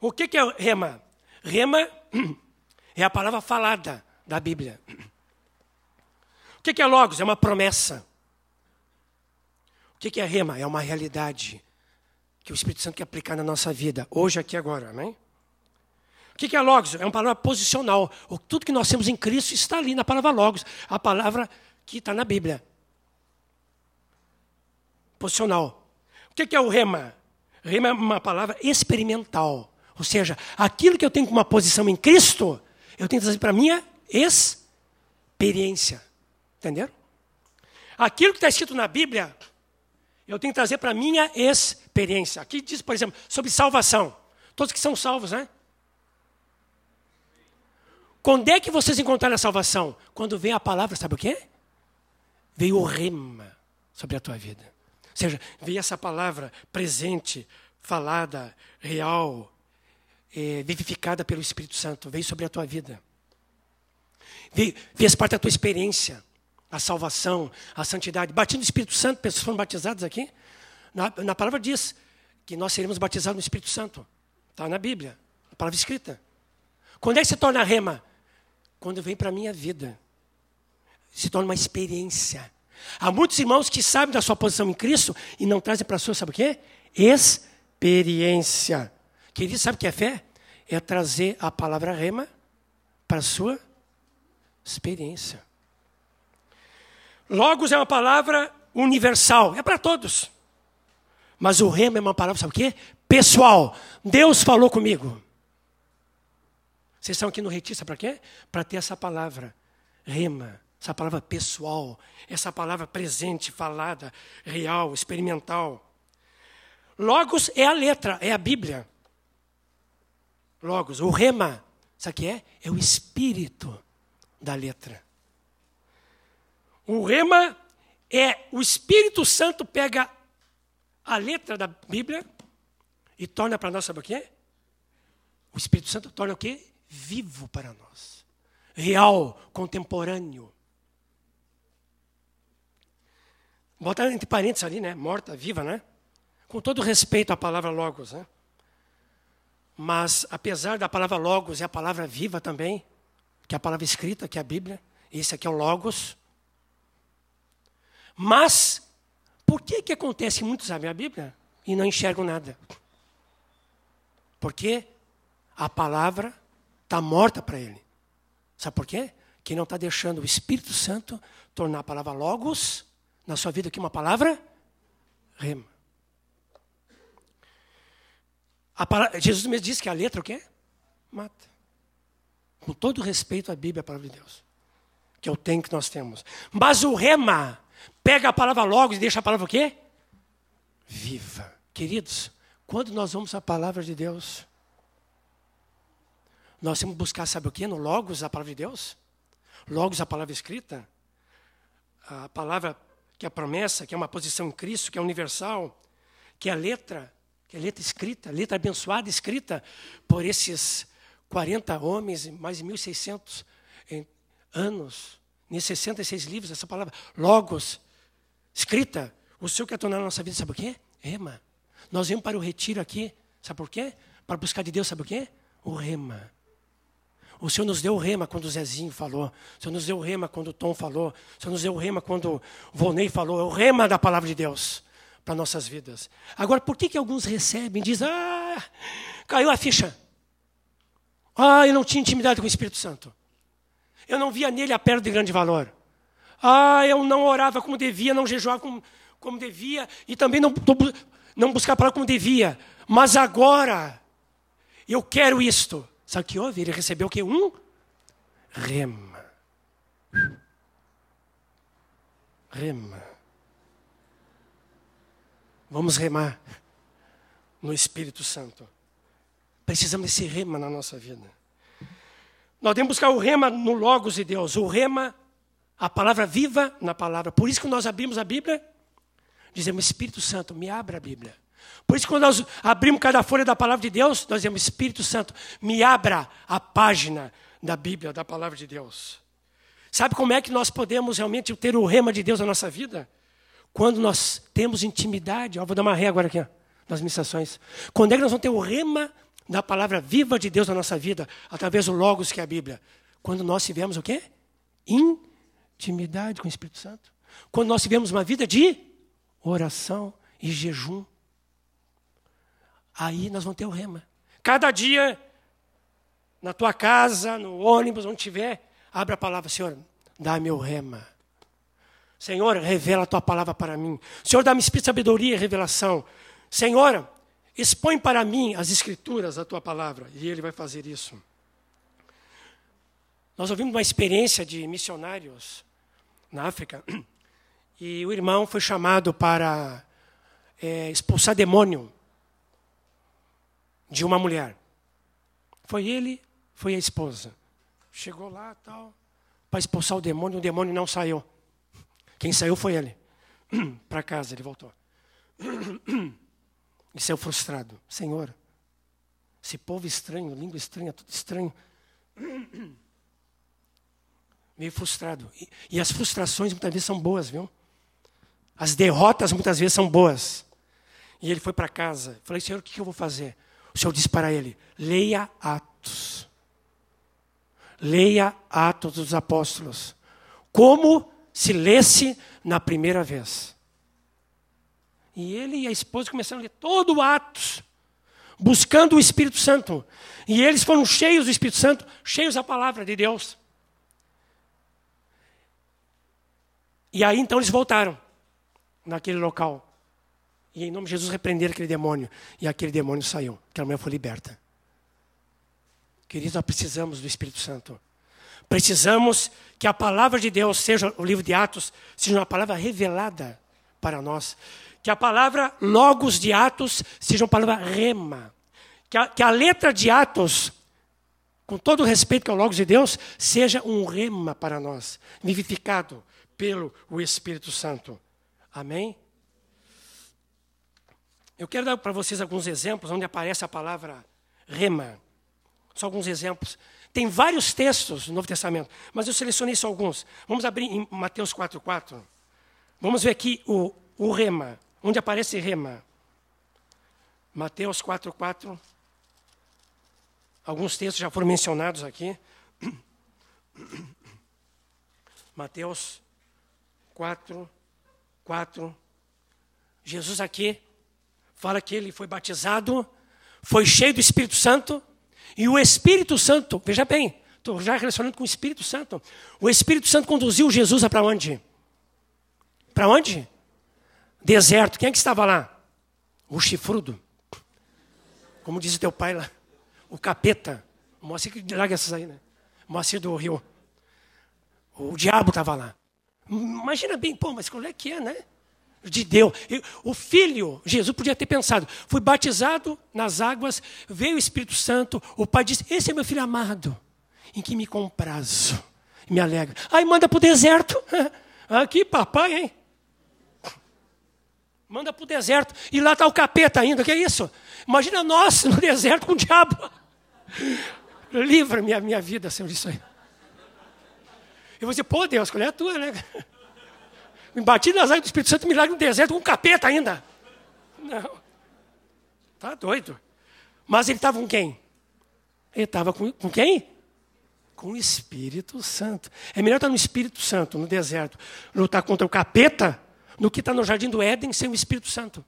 O que é rema? Rema é a palavra falada da Bíblia. O que é logos? É uma promessa. O que é rema? É uma realidade que o Espírito Santo quer aplicar na nossa vida, hoje, aqui agora, amém? O que é logos? É uma palavra posicional. Tudo que nós temos em Cristo está ali na palavra logos, a palavra que está na Bíblia. Posicional. O que é o rema? Rema é uma palavra experimental. Ou seja, aquilo que eu tenho como uma posição em Cristo, eu tenho que trazer para a minha experiência. Entenderam? Aquilo que está escrito na Bíblia, eu tenho que trazer para a minha experiência. Aqui diz, por exemplo, sobre salvação. Todos que são salvos, né? Quando é que vocês encontraram a salvação? Quando vem a palavra, sabe o quê? Veio o rema sobre a tua vida. Ou seja, veio essa palavra presente, falada, real, é, vivificada pelo Espírito Santo. Veio sobre a tua vida. Veio, fez parte da tua experiência a salvação, a santidade. Batido no Espírito Santo, pessoas foram batizadas aqui. Na, na palavra diz que nós seremos batizados no Espírito Santo. Está na Bíblia, a palavra escrita. Quando é que se torna rema? Quando vem para a minha vida. Se torna uma experiência. Há muitos irmãos que sabem da sua posição em Cristo e não trazem para a sua, sabe o quê? Experiência. Querido, sabe o que é fé? É trazer a palavra rema para a sua experiência. Logos é uma palavra universal, é para todos. Mas o rema é uma palavra, sabe o quê? Pessoal. Deus falou comigo. Vocês estão aqui no retista para quê? Para ter essa palavra, rema, essa palavra pessoal, essa palavra presente, falada, real, experimental. Logos é a letra, é a Bíblia. Logos, o rema, sabe o que é? É o espírito da letra. O rema é o Espírito Santo pega a letra da Bíblia e torna para nós, sabe o quê? O Espírito Santo torna o quê? Vivo para nós. Real, contemporâneo. Botar entre parênteses ali, né? Morta, viva, né? Com todo respeito à palavra logos, né? Mas, apesar da palavra logos, é a palavra viva também, que é a palavra escrita, que é a Bíblia. Esse aqui é o logos. Mas, por que, que acontece que muitos sabem a Bíblia e não enxergam nada? Porque a palavra está morta para ele. Sabe por quê? Que não está deixando o Espírito Santo tornar a palavra logos na sua vida aqui uma palavra rema. Palavra, Jesus mesmo disse que a letra o quê? Mata. Com todo respeito à Bíblia, a palavra de Deus. Que eu tenho, que nós temos. Mas o rema pega a palavra logo e deixa a palavra o quê? Viva. Queridos, quando nós vamos à palavra de Deus, nós temos que buscar, sabe o quê? No Logos, a palavra de Deus? Logos, a palavra escrita? A palavra que é a promessa, que é uma posição em Cristo, que é universal, que é a letra, que é a letra escrita, letra abençoada, escrita por esses 40 homens, mais de 1.600 anos, nesses 66 livros, essa palavra, Logos, escrita. O Senhor quer tornar a nossa vida, sabe o quê? Rema. Nós vamos para o retiro aqui, sabe por quê? Para buscar de Deus, sabe o quê? O rema. O Senhor nos deu o rema quando o Zezinho falou. O Senhor nos deu o rema quando o Tom falou. O Senhor nos deu o rema quando o Volney falou. É o rema da palavra de Deus para nossas vidas. Agora, por que, que alguns recebem e dizem, ah, caiu a ficha. Ah, eu não tinha intimidade com o Espírito Santo. Eu não via nele a perda de grande valor. Ah, eu não orava como devia, não jejuava como, como devia, e também não, não buscava a palavra como devia. Mas agora, eu quero isto. Sabe o que houve? Ele recebeu o que? Um rema. Rema. Vamos remar no Espírito Santo. Precisamos desse rema na nossa vida. Nós temos que buscar o rema no Logos de Deus. O rema, a palavra viva na palavra. Por isso que nós abrimos a Bíblia, dizemos, Espírito Santo, me abra a Bíblia. Por isso, quando nós abrimos cada folha da palavra de Deus, nós dizemos: Espírito Santo, me abra a página da Bíblia, da palavra de Deus. Sabe como é que nós podemos realmente ter o rema de Deus na nossa vida? Quando nós temos intimidade, ó, vou dar uma ré agora aqui, ó, nas ministrações. Quando é que nós vamos ter o rema da palavra viva de Deus na nossa vida, através do Logos que é a Bíblia? Quando nós tivermos o quê? Intimidade com o Espírito Santo. Quando nós tivermos uma vida de oração e jejum. Aí nós vamos ter o rema. Cada dia, na tua casa, no ônibus, onde estiver, abre a palavra, Senhor, dá-me o rema. Senhor, revela a tua palavra para mim. Senhor, dá-me espírito de sabedoria e revelação. Senhor, expõe para mim as escrituras da tua palavra. E ele vai fazer isso. Nós ouvimos uma experiência de missionários na África. E o irmão foi chamado para é, expulsar demônio de uma mulher. Foi ele, foi a esposa. Chegou lá, tal, para expulsar o demônio, o demônio não saiu. Quem saiu foi ele. para casa, ele voltou. E saiu frustrado. Senhor, esse povo estranho, língua estranha, tudo estranho. Meio frustrado. E, e as frustrações muitas vezes são boas, viu? As derrotas muitas vezes são boas. E ele foi para casa. Falei, Senhor, o que eu vou fazer? O Senhor disse para ele: leia Atos. Leia Atos dos Apóstolos. Como se lesse na primeira vez. E ele e a esposa começaram a ler todo o Atos, buscando o Espírito Santo. E eles foram cheios do Espírito Santo, cheios da palavra de Deus. E aí então eles voltaram naquele local. E em nome de Jesus repreenderam aquele demônio. E aquele demônio saiu. Aquela mulher foi liberta. Queridos, nós precisamos do Espírito Santo. Precisamos que a palavra de Deus, seja o livro de Atos, seja uma palavra revelada para nós. Que a palavra logos de Atos seja uma palavra rema. Que a, que a letra de Atos, com todo o respeito que é o logos de Deus, seja um rema para nós, vivificado pelo o Espírito Santo. Amém? Eu quero dar para vocês alguns exemplos onde aparece a palavra rema. Só alguns exemplos. Tem vários textos no Novo Testamento, mas eu selecionei só alguns. Vamos abrir em Mateus 4,4. Vamos ver aqui o, o rema. Onde aparece rema? Mateus 4,4. Alguns textos já foram mencionados aqui. Mateus 4, 4. Jesus aqui fala que ele foi batizado, foi cheio do Espírito Santo, e o Espírito Santo, veja bem, estou já relacionando com o Espírito Santo. O Espírito Santo conduziu Jesus para onde? Para onde? Deserto. Quem é que estava lá? O chifrudo. Como diz o teu pai lá, o capeta. O Moacir que larga essas aí, né? O Moacir do Rio. O diabo estava lá. Imagina bem, pô, mas qual é que é, né? De Deus. O filho, Jesus podia ter pensado, fui batizado nas águas, veio o Espírito Santo, o pai disse, esse é meu filho amado, em que me comprazo, me alegra. Aí manda para o deserto. Aqui, papai, hein? Manda para o deserto. E lá está o capeta ainda. Que é isso? Imagina nós no deserto com o diabo. Livra minha, minha vida, Senhor, disso aí. Eu vou dizer, pô, Deus, qual é a tua, né? Me bati nas águas do Espírito Santo, milagre no deserto com um capeta ainda. Não. Tá doido. Mas ele estava com quem? Ele estava com, com quem? Com o Espírito Santo. É melhor estar no Espírito Santo, no deserto, lutar contra o capeta, do que estar no jardim do Éden sem o Espírito Santo.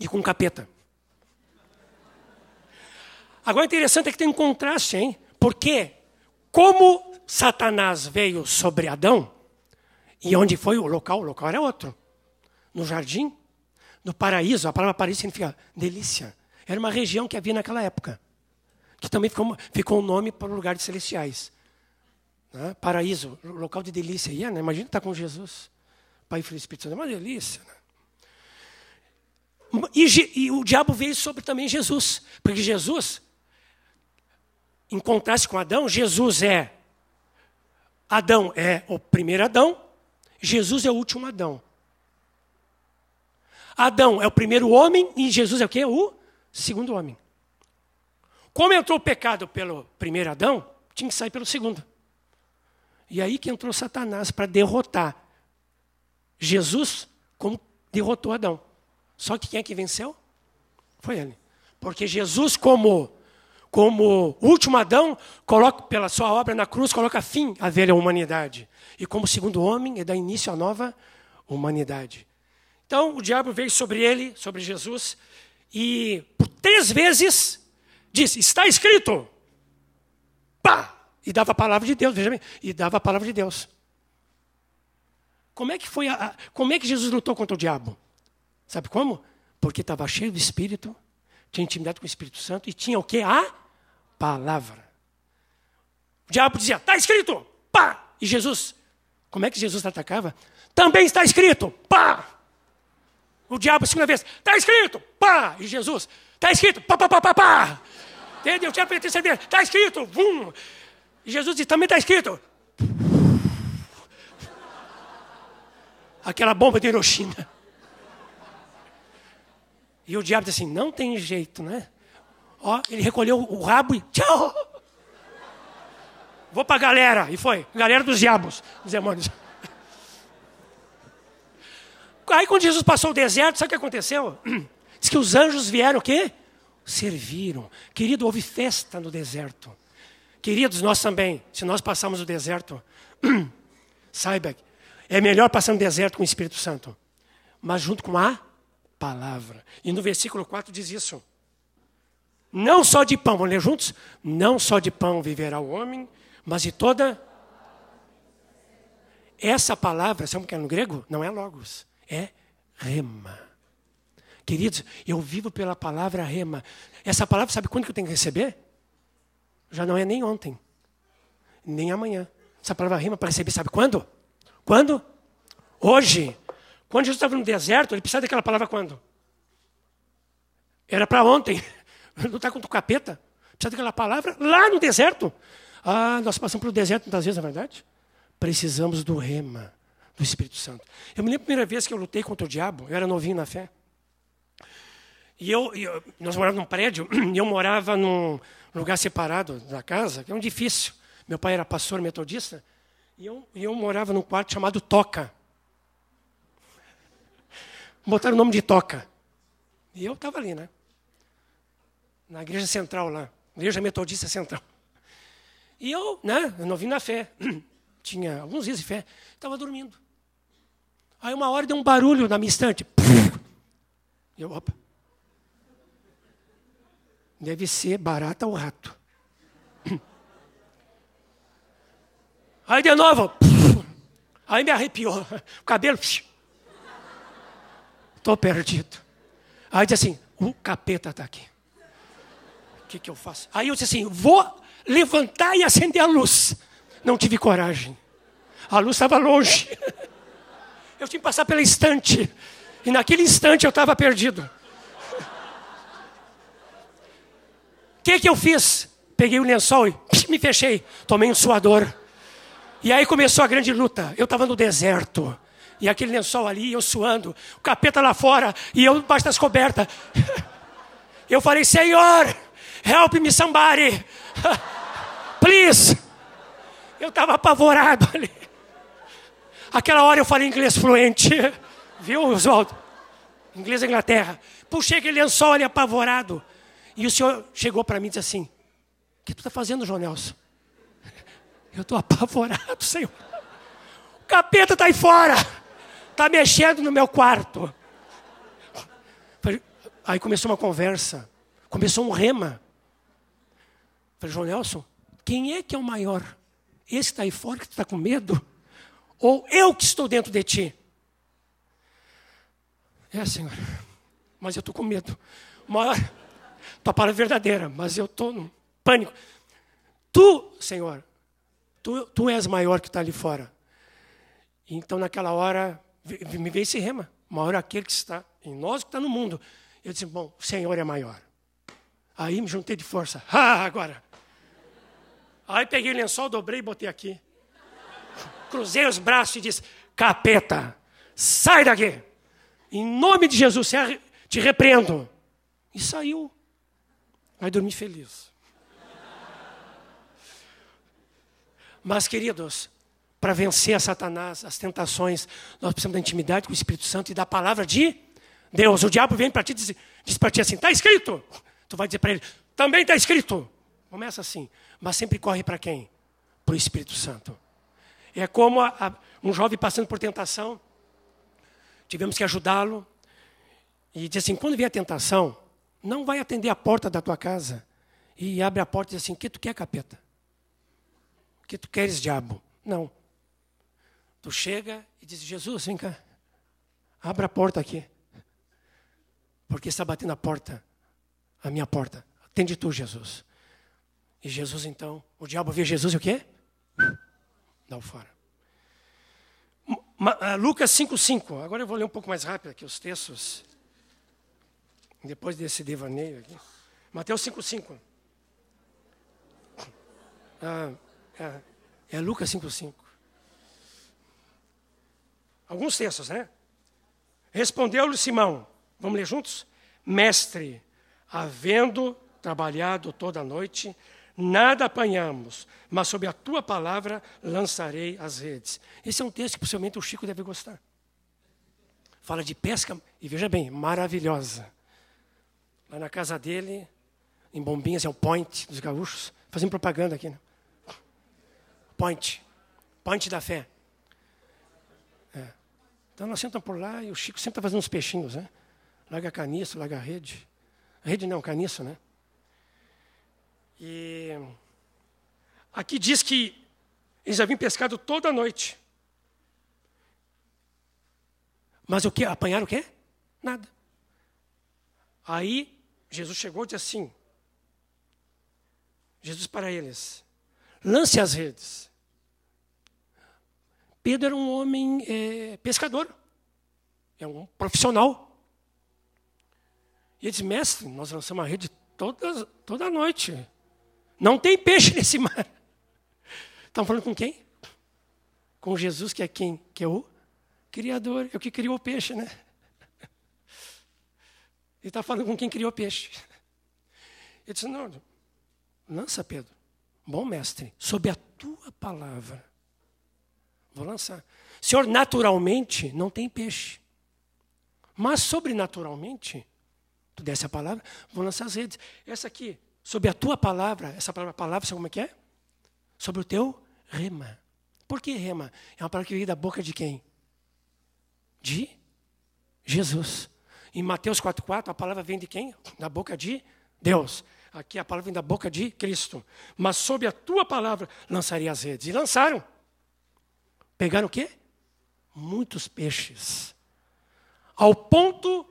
E com o capeta. Agora, interessante é que tem um contraste, hein? Porque, como Satanás veio sobre Adão, e onde foi o local? O local era outro. No jardim, no paraíso. A palavra paraíso significa delícia. Era uma região que havia naquela época. Que também ficou, ficou um nome para o lugar de celestiais. Né? Paraíso, local de delícia. E né? Imagina estar com Jesus. Pai, Filho e Espírito Santo. É uma delícia. Né? E, e o diabo veio sobre também Jesus. Porque Jesus, em contraste com Adão, Jesus é. Adão é o primeiro Adão, Jesus é o último Adão. Adão é o primeiro homem e Jesus é o quê? O segundo homem. Como entrou o pecado pelo primeiro Adão, tinha que sair pelo segundo. E aí que entrou Satanás para derrotar Jesus como derrotou Adão. Só que quem é que venceu? Foi ele. Porque Jesus, como, como último Adão, coloca pela sua obra na cruz, coloca fim à velha humanidade e como segundo homem e dá início à nova humanidade. Então o diabo veio sobre ele, sobre Jesus, e por três vezes disse: Está escrito. Pá! E dava a palavra de Deus, veja bem, e dava a palavra de Deus. Como é que foi a, como é que Jesus lutou contra o diabo? Sabe como? Porque estava cheio do Espírito, tinha intimidade com o Espírito Santo e tinha o que? A palavra. O diabo dizia, está escrito, pá! E Jesus como é que Jesus atacava? Também está escrito, pá! O diabo, segunda vez, está escrito, pá! E Jesus, está escrito, pá, pá, pá, pá, pá! Entendeu? Tinha a terceira vez, está escrito, vum! Jesus disse, também está escrito. Aquela bomba de Hiroshima. E o diabo disse assim, não tem jeito, né? Ó, ele recolheu o rabo e tchau! Vou para a galera. E foi. Galera dos diabos, os demônios. Aí quando Jesus passou o deserto, sabe o que aconteceu? Diz que os anjos vieram o quê? Serviram. Querido, houve festa no deserto. Queridos, nós também, se nós passarmos o deserto, saiba, é melhor passar no deserto com o Espírito Santo, mas junto com a palavra. E no versículo 4 diz isso. Não só de pão, vamos ler juntos? Não só de pão viverá o homem, mas de toda. Essa palavra, sabe o que é no grego? Não é logos, é rema. Queridos, eu vivo pela palavra rema. Essa palavra, sabe quando que eu tenho que receber? Já não é nem ontem, nem amanhã. Essa palavra rema para receber, sabe quando? Quando? Hoje. Quando Jesus estava no deserto, ele precisava daquela palavra quando? Era para ontem. Não está com o capeta. Precisa daquela palavra lá no deserto. Ah, nós passamos pelo deserto muitas vezes, na é verdade? Precisamos do rema, do Espírito Santo. Eu me lembro a primeira vez que eu lutei contra o diabo, eu era novinho na fé. E eu, eu nós morávamos num prédio, e eu morava num lugar separado da casa, que é um difícil. Meu pai era pastor metodista, e eu, e eu morava num quarto chamado Toca. Botaram o nome de Toca. E eu estava ali, né? Na igreja central lá, igreja metodista central. E eu, né, eu não vim na fé. Tinha alguns dias de fé. Estava dormindo. Aí uma hora deu um barulho na minha estante. Eu, opa. Deve ser barata ou rato. Aí de novo. Aí me arrepiou. O cabelo. Estou perdido. Aí diz assim: o capeta está aqui. O que, que eu faço? Aí eu disse assim: vou levantar e acender a luz. Não tive coragem. A luz estava longe. Eu tinha que passar pela estante. E naquele instante eu estava perdido. O que, que eu fiz? Peguei o lençol e me fechei. Tomei um suador. E aí começou a grande luta. Eu estava no deserto. E aquele lençol ali, eu suando. O capeta lá fora. E eu debaixo das cobertas. Eu falei, Senhor, help me somebody. Please. Eu estava apavorado ali. Aquela hora eu falei inglês fluente. Viu, Oswaldo? Inglês da Inglaterra. Puxei aquele lençol ali apavorado. E o senhor chegou para mim e disse assim: O que tu está fazendo, João Nelson? Eu estou apavorado, Senhor. O capeta está aí fora. Está mexendo no meu quarto. Aí começou uma conversa. Começou um rema. Falei, João Nelson, quem é que é o maior? Esse está aí fora que está com medo? Ou eu que estou dentro de ti? É, Senhor. Mas eu estou com medo. Maior, tua palavra é verdadeira, mas eu estou no pânico. Tu, Senhor, tu, tu és maior que está ali fora. Então, naquela hora, me veio esse rema. Maior é aquele que está em nós que está no mundo. Eu disse, bom, o Senhor é maior. Aí me juntei de força. Ah, agora. Aí peguei o lençol, dobrei e botei aqui. Cruzei os braços e disse: Capeta, sai daqui. Em nome de Jesus, te repreendo. E saiu. Vai dormir feliz. Mas, queridos, para vencer a Satanás, as tentações, nós precisamos da intimidade com o Espírito Santo e da palavra de Deus. O diabo vem para ti e diz, para ti assim: está escrito. Tu vai dizer para ele: também está escrito. Começa assim, mas sempre corre para quem? Para o Espírito Santo. É como a, a, um jovem passando por tentação, tivemos que ajudá-lo. E diz assim: quando vier a tentação, não vai atender a porta da tua casa. E abre a porta e diz assim: o que tu quer, capeta? O que tu queres, diabo? Não. Tu chega e diz: Jesus, vem cá. Abra a porta aqui. Porque está batendo a porta, a minha porta. Atende tu, Jesus. E Jesus, então, o diabo vê Jesus e o quê? Dá o fora. Lucas 5,5. Agora eu vou ler um pouco mais rápido aqui os textos. Depois desse devaneio aqui. Mateus 5,5. Ah, é, é Lucas 5,5. Alguns textos, né? Respondeu-lhe Simão. Vamos ler juntos? Mestre, havendo trabalhado toda a noite, nada apanhamos, mas sob a tua palavra lançarei as redes. Esse é um texto que possivelmente o Chico deve gostar. Fala de pesca, e veja bem, maravilhosa. Lá na casa dele, em Bombinhas, é o Point dos gaúchos, fazendo propaganda aqui. Né? Point. Point da fé. É. Então nós sentamos por lá e o Chico sempre está fazendo uns peixinhos, né? Larga caniço, larga rede. Rede não, caniço, né? E aqui diz que eles haviam pescado toda noite. Mas o que? Apanharam o quê? Nada. Aí Jesus chegou e disse assim: Jesus para eles, lance as redes. Pedro era um homem é, pescador, é um profissional. E ele disse, mestre, nós lançamos a rede toda, toda noite. Não tem peixe nesse mar. Estão falando com quem? Com Jesus, que é quem? Que é o Criador, é o que criou o peixe, né? Ele está falando com quem criou peixe. Ele disse, não, lança, Pedro. Bom mestre, sob a tua palavra. Vou lançar. Senhor, naturalmente não tem peixe. Mas sobrenaturalmente, tu desse a palavra, vou lançar as redes. Essa aqui, Sobre a tua palavra, essa palavra, palavra, sabe como é que é? Sobre o teu rema. Por que rema? É uma palavra que veio da boca de quem? De Jesus. Em Mateus 4,4, a palavra vem de quem? Da boca de Deus. Aqui a palavra vem da boca de Cristo. Mas sob a tua palavra lançaria as redes. E lançaram. Pegaram o quê? Muitos peixes. Ao ponto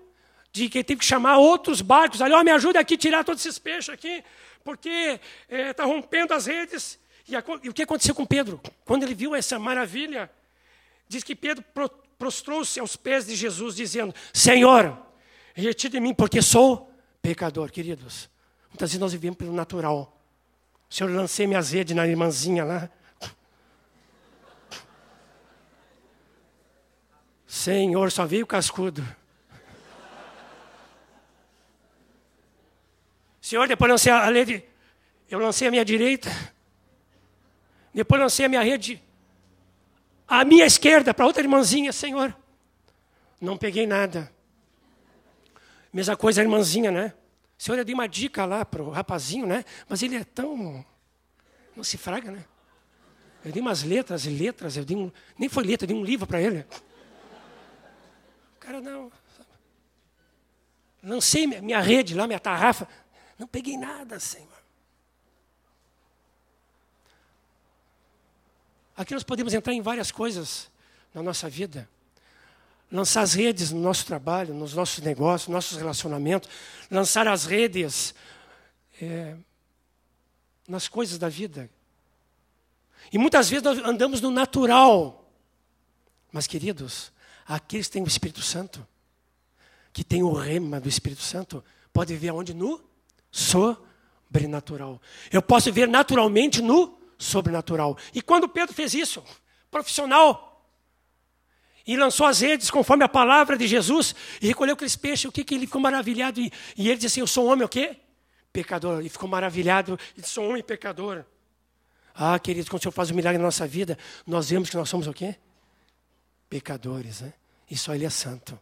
de que teve que chamar outros barcos ali, ó, oh, me ajuda aqui a tirar todos esses peixes aqui, porque está eh, é, rompendo as redes. E, a, e, o que aconteceu com Pedro? Quando ele viu essa maravilha, diz que Pedro prostrou-se aos pés de Jesus, dizendo: Senhor, retire de mim, porque sou pecador. Queridos, muitas vezes nós vivemos pelo natural. Senhor, lancei minhas redes na irmãzinha lá. Senhor, só veio cascudo. Senhor, depois lancei a rede, eu lancei a minha direita, depois lancei a minha rede à minha esquerda para outra irmãzinha, Senhor. Não peguei nada. Mesma coisa a irmãzinha, né? Senhor, eu dei uma dica lá para o rapazinho, né? Mas ele é tão. Não se fraga, né? Eu dei umas letras e letras, eu dei um... nem foi letra, eu dei um livro para ele. O cara, não. Lancei minha rede lá, minha tarrafa. Não peguei nada, Senhor. Aqui nós podemos entrar em várias coisas na nossa vida. Lançar as redes no nosso trabalho, nos nossos negócios, nossos relacionamentos. Lançar as redes é, nas coisas da vida. E muitas vezes nós andamos no natural. Mas, queridos, aqueles que têm o Espírito Santo, que tem o rema do Espírito Santo, pode viver aonde? No sobrenatural. Eu posso ver naturalmente no sobrenatural. E quando Pedro fez isso, profissional, e lançou as redes conforme a palavra de Jesus, e recolheu aqueles peixes, o que, que ele ficou maravilhado? E, e ele disse assim: Eu sou um homem o quê? Pecador. E ficou maravilhado, e disse: Sou um homem pecador. Ah, queridos, quando o Senhor faz um milagre na nossa vida, nós vemos que nós somos o quê? Pecadores, né? E só Ele é santo.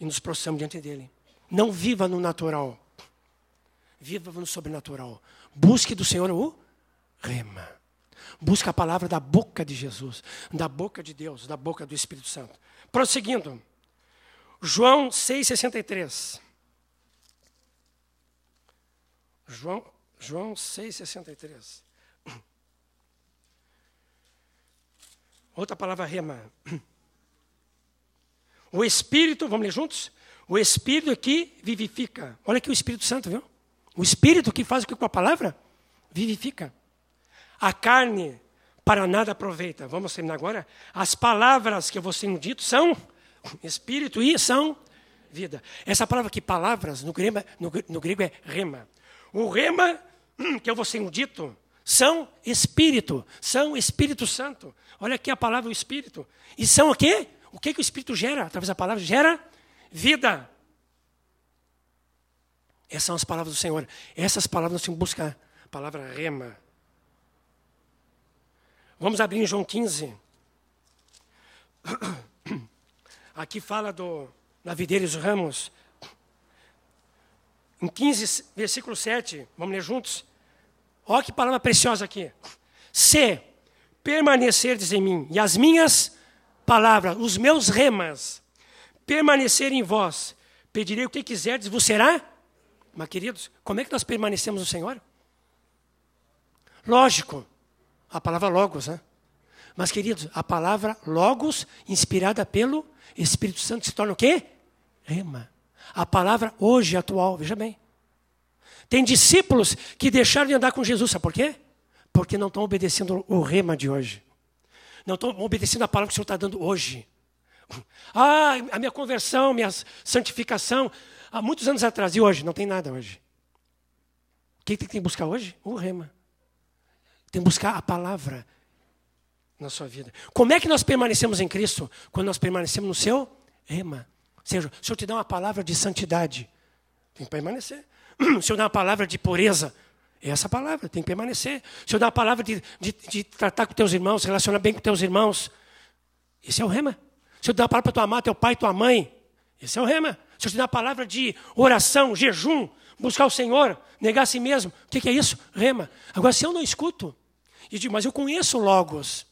E nos prostramos diante dele. Não viva no natural. Viva no sobrenatural. Busque do Senhor o rema. Busca a palavra da boca de Jesus, da boca de Deus, da boca do Espírito Santo. Prosseguindo. João 6,63. João, João 6,63. Outra palavra rema. O Espírito, vamos ler juntos? O Espírito que vivifica. Olha aqui o Espírito Santo, viu? O Espírito que faz o que com a palavra? Vivifica. A carne para nada aproveita. Vamos terminar agora? As palavras que vou sendo dito são espírito e são vida. Essa palavra aqui, palavras, no grego, no, no grego é rema. O rema que eu vou sendo dito são espírito, são Espírito Santo. Olha aqui a palavra o espírito. E são o quê? O que, que o espírito gera? Através da palavra gera vida. Essas são as palavras do Senhor. Essas palavras nós temos que buscar. A palavra rema. Vamos abrir em João 15. Aqui fala do, na videira os ramos. Em 15, versículo 7, vamos ler juntos. Olha que palavra preciosa aqui. Se permanecerdes em mim e as minhas palavras, os meus remas, permanecerem em vós, pedirei o que quiserdes, vos será. Mas, queridos, como é que nós permanecemos no Senhor? Lógico, a palavra logos, né? Mas, queridos, a palavra logos, inspirada pelo Espírito Santo, se torna o quê? Rema. A palavra hoje atual, veja bem. Tem discípulos que deixaram de andar com Jesus, sabe por quê? Porque não estão obedecendo o rema de hoje. Não estão obedecendo a palavra que o Senhor está dando hoje. Ah, a minha conversão, minha santificação, há muitos anos atrás, e hoje? Não tem nada hoje. O que tem que buscar hoje? O rema. Tem que buscar a palavra na sua vida. Como é que nós permanecemos em Cristo? Quando nós permanecemos no seu rema. Ou seja, o Senhor te dá uma palavra de santidade. Tem que permanecer. O Senhor dá uma palavra de pureza. É essa palavra, tem que permanecer. O Senhor dá uma palavra de, de, de tratar com teus irmãos, relacionar bem com teus irmãos. Esse é o rema. O Senhor dá uma palavra para tua amar, teu pai tua mãe. Esse é o rema. O Senhor te dá uma palavra de oração, jejum, buscar o Senhor, negar a si mesmo. O que é isso? Rema. Agora, se eu não escuto, e digo, mas eu conheço Logos.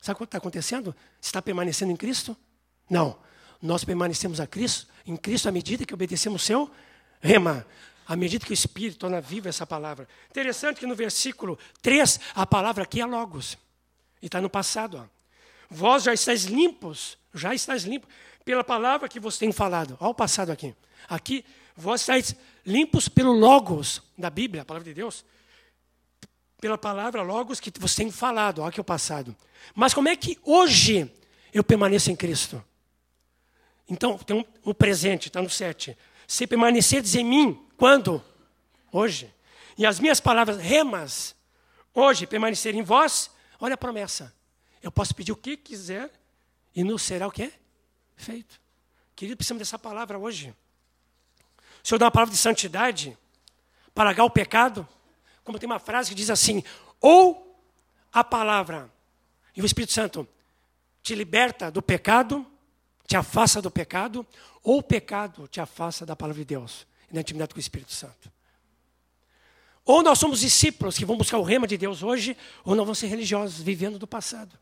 Sabe o que está acontecendo? Está permanecendo em Cristo? Não. Nós permanecemos a Cristo, em Cristo à medida que obedecemos o seu rema. À medida que o Espírito torna viva essa palavra. Interessante que no versículo 3, a palavra aqui é Logos. E está no passado. Ó. Vós já estáis limpos, já estáis limpos, pela palavra que você tem falado. Olha o passado aqui. Aqui, vós estáis limpos pelo Logos da Bíblia, a palavra de Deus. Pela palavra Logos que você tem falado. Olha aqui o passado. Mas como é que hoje eu permaneço em Cristo? Então, tem um, um presente, está no 7. Se permaneceres em mim, quando? Hoje. E as minhas palavras remas, hoje, permanecerem em vós, olha a promessa. Eu posso pedir o que quiser e não será o quê? Feito. Querido, precisamos dessa palavra hoje. O Senhor dá uma palavra de santidade para largar o pecado. Como tem uma frase que diz assim: ou a palavra e o Espírito Santo te liberta do pecado, te afasta do pecado, ou o pecado te afasta da palavra de Deus e da intimidade com o Espírito Santo. Ou nós somos discípulos que vão buscar o rema de Deus hoje, ou nós vamos ser religiosos, vivendo do passado.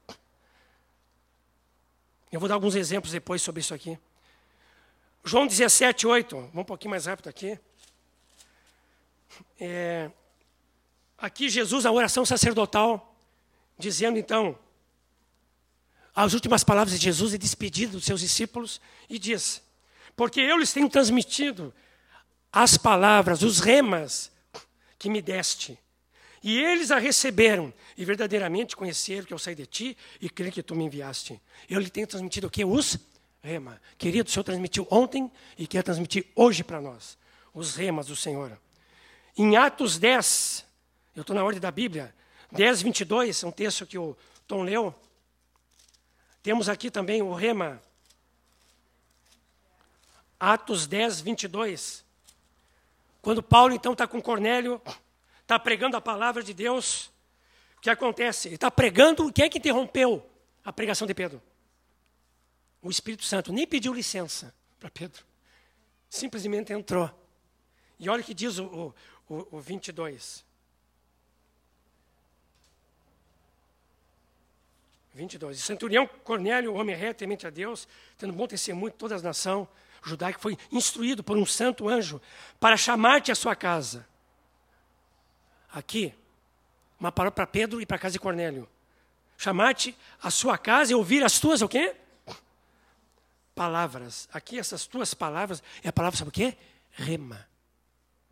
Eu vou dar alguns exemplos depois sobre isso aqui. João 17, 8. Vamos um pouquinho mais rápido aqui. É, aqui Jesus, a oração sacerdotal, dizendo então, as últimas palavras de Jesus e despedido dos seus discípulos, e diz: Porque eu lhes tenho transmitido as palavras, os remas que me deste. E eles a receberam e verdadeiramente conheceram que eu saí de ti e creio que tu me enviaste. Eu lhe tenho transmitido o que? Os rema. Querido, o Senhor transmitiu ontem e quer transmitir hoje para nós. Os remas do Senhor. Em Atos 10, eu estou na ordem da Bíblia, 10, 22, é um texto que o Tom leu. Temos aqui também o rema. Atos 10, 22. Quando Paulo então está com Cornélio, está pregando a palavra de Deus, o que acontece? Ele está pregando, quem é que interrompeu a pregação de Pedro? O Espírito Santo nem pediu licença para Pedro, simplesmente entrou. E olha o que diz o, o, o 22. 22. Centurião Cornélio, homem reto, temente a Deus, tendo bom testemunho de toda a nação judaica, foi instruído por um santo anjo para chamar-te à sua casa. Aqui, uma palavra para Pedro e para a casa de Cornélio. Chamar-te à sua casa e ouvir as tuas o quê? Palavras. Aqui essas tuas palavras é a palavra sabe o quê? Rema.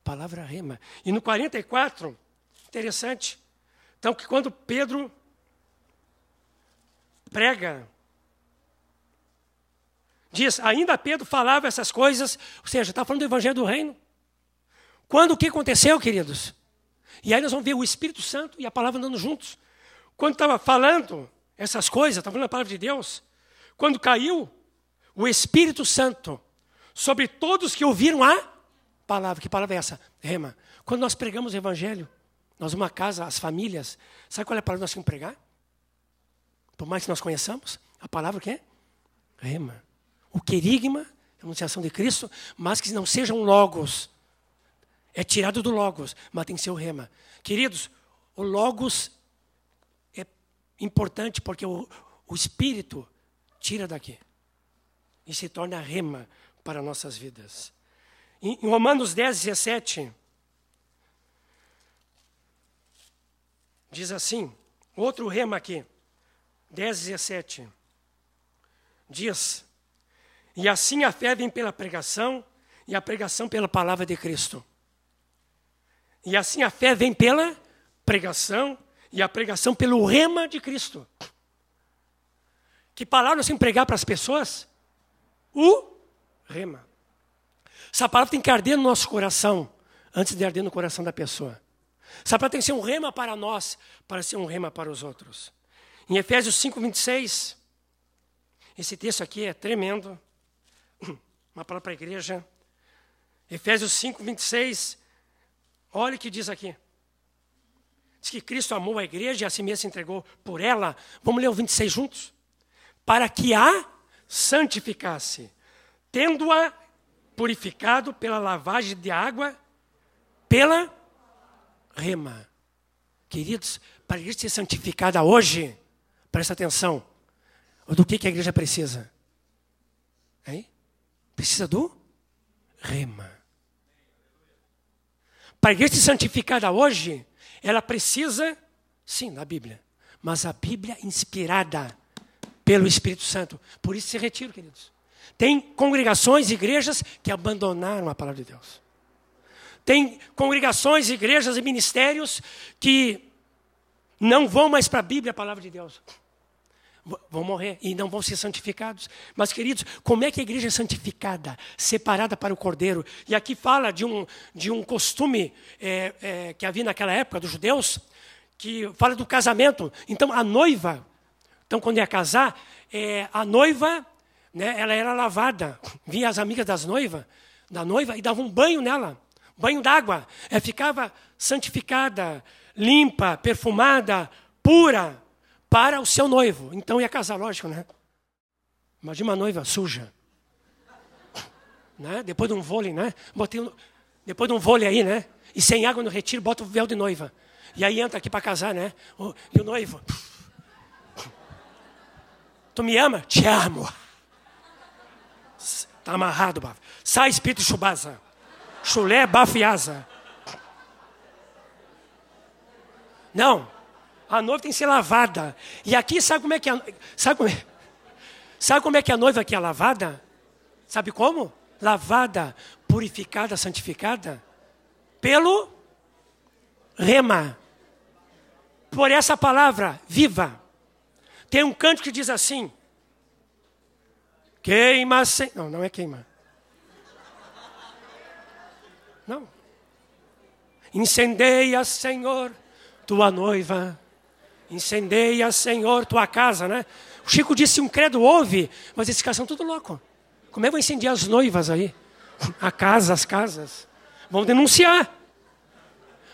Palavra rema. E no 44, interessante. Então que quando Pedro prega diz, ainda Pedro falava essas coisas, ou seja, está falando do evangelho do reino. Quando o que aconteceu, queridos? E aí nós vamos ver o Espírito Santo e a palavra andando juntos. Quando estava falando essas coisas, estava falando a palavra de Deus, quando caiu o Espírito Santo sobre todos que ouviram a palavra, que palavra é essa? Rema. Quando nós pregamos o Evangelho, nós uma casa, as famílias, sabe qual é a palavra que nós temos que pregar? Por mais que nós conheçamos, a palavra que é? Rema. O querigma, a anunciação de Cristo, mas que não sejam logos, é tirado do Logos, mas tem que ser o rema. Queridos, o Logos é importante porque o, o Espírito tira daqui e se torna rema para nossas vidas. Em, Romanos 10, 17, diz assim, outro rema aqui, 10, 17, diz, e assim a fé vem pela pregação, e a pregação pela palavra de Cristo. E assim a fé vem pela pregação e a pregação pelo rema de Cristo. Que palavra assim pregar para as pessoas? O rema. Essa palavra tem que arder no nosso coração antes de arder no coração da pessoa. Essa palavra tem que ser um rema para nós, para ser um rema para os outros. Em Efésios 5, 26, esse texto aqui é tremendo. Uma palavra para a igreja. Efésios 5, 26 Olha o que diz aqui. Diz que Cristo amou a igreja e a si mesmo se entregou por ela. Vamos ler o 26 juntos? Para que a santificasse, tendo-a purificado pela lavagem de água, pela rema. Queridos, para a igreja ser santificada hoje, presta atenção, do que, que a igreja precisa? Hein? Precisa do rema. Para a igreja ser santificada hoje, ela precisa, sim, da Bíblia, mas a Bíblia inspirada pelo Espírito Santo. Por isso se retira, queridos. Tem congregações e igrejas que abandonaram a palavra de Deus. Tem congregações, igrejas e ministérios que não vão mais para a Bíblia, a palavra de Deus. Vão morrer e não vão ser santificados. Mas, queridos, como é que a igreja é santificada, separada para o cordeiro? E aqui fala de um, de um costume é, é, que havia naquela época dos judeus, que fala do casamento. Então, a noiva, então, quando ia casar, é, a noiva, né, ela era lavada. Vinha as amigas das noivas, da noiva, e davam um banho nela banho d'água. É, ficava santificada, limpa, perfumada, pura para o seu noivo. Então ia casar, lógico, né? Imagina uma noiva suja. Né? Depois de um vôlei, né? Botei um... Depois de um vôlei aí, né? E sem água no retiro, bota o véu de noiva. E aí entra aqui para casar, né? E o noivo. Tu me ama? Te amo. Está amarrado, bafo. Sai, espírito chubasa. Chulé, bafiasa. Não. A noiva tem que ser lavada. E aqui, sabe como é que a, sabe como é, sabe como é que a noiva aqui é lavada? Sabe como? Lavada, purificada, santificada pelo rema. Por essa palavra viva. Tem um canto que diz assim: Queima sem. Não, não é queima. Não. Incendeia, Senhor, tua noiva. Incendeia, Senhor, tua casa, né? O Chico disse: um credo ouve, mas esses caras são tudo louco. Como é que vão incendiar as noivas aí? A casa, as casas. Vão denunciar.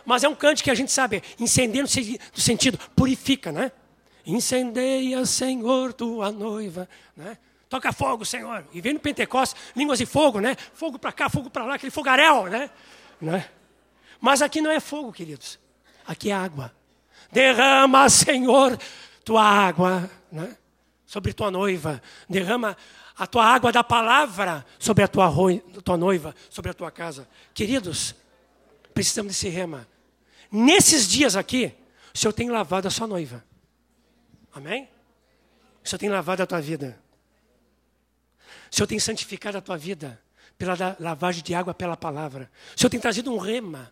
Mas é um cante que a gente sabe, incendeia no sentido, purifica, né? Incendeia, Senhor, tua noiva, né? Toca fogo, Senhor. E vem no Pentecostes, línguas de fogo, né? Fogo para cá, fogo para lá, aquele fogaréu, né? né? Mas aqui não é fogo, queridos. Aqui é água. Derrama, Senhor, tua água, né? Sobre tua noiva. Derrama a tua água da palavra sobre a tua, tua noiva, sobre a tua casa. Queridos, precisamos desse rema. Nesses dias aqui, o Senhor tem lavado a sua noiva. Amém? O Senhor tem lavado a tua vida. O Senhor tem santificado a tua vida pela lavagem de água pela palavra. O Senhor tem trazido um rema.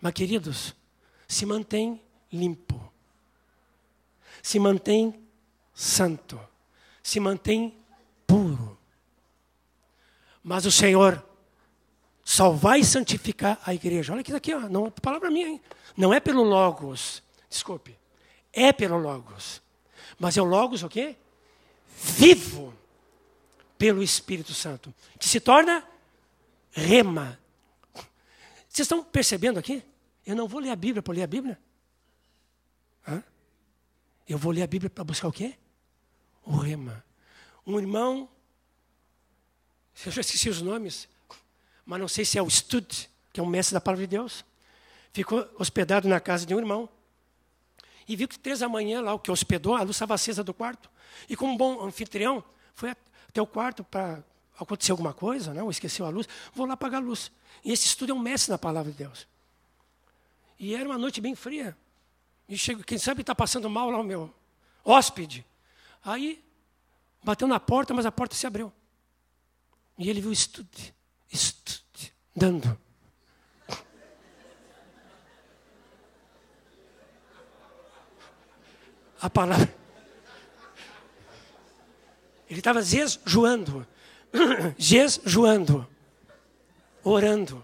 Mas, queridos, se mantém limpo. Se mantém santo. Se mantém puro. Mas o Senhor só vai santificar a igreja. Olha aqui ó, não é palavra minha, hein? Não é pelo Logos. Desculpe. É pelo Logos. Mas é o Logos o quê? Vivo pelo Espírito Santo, que se torna rema. Vocês estão percebendo aqui? Eu não vou ler a Bíblia para ler a Bíblia. Eu vou ler a Bíblia para buscar o quê? O rema. Um irmão, eu já esqueci os nomes, mas não sei se é o Stud, que é um mestre da palavra de Deus, ficou hospedado na casa de um irmão. E viu que três da manhã, lá o que hospedou, a luz estava acesa do quarto. E como um bom anfitrião, foi até o quarto para acontecer alguma coisa, não, esqueceu a luz, vou lá apagar a luz. E esse estudo é um mestre na palavra de Deus. E era uma noite bem fria. E chego, quem sabe está passando mal lá o meu hóspede. Aí bateu na porta, mas a porta se abriu. E ele viu estude, estude, dando. A palavra. Ele estava jejuando, jejuando, orando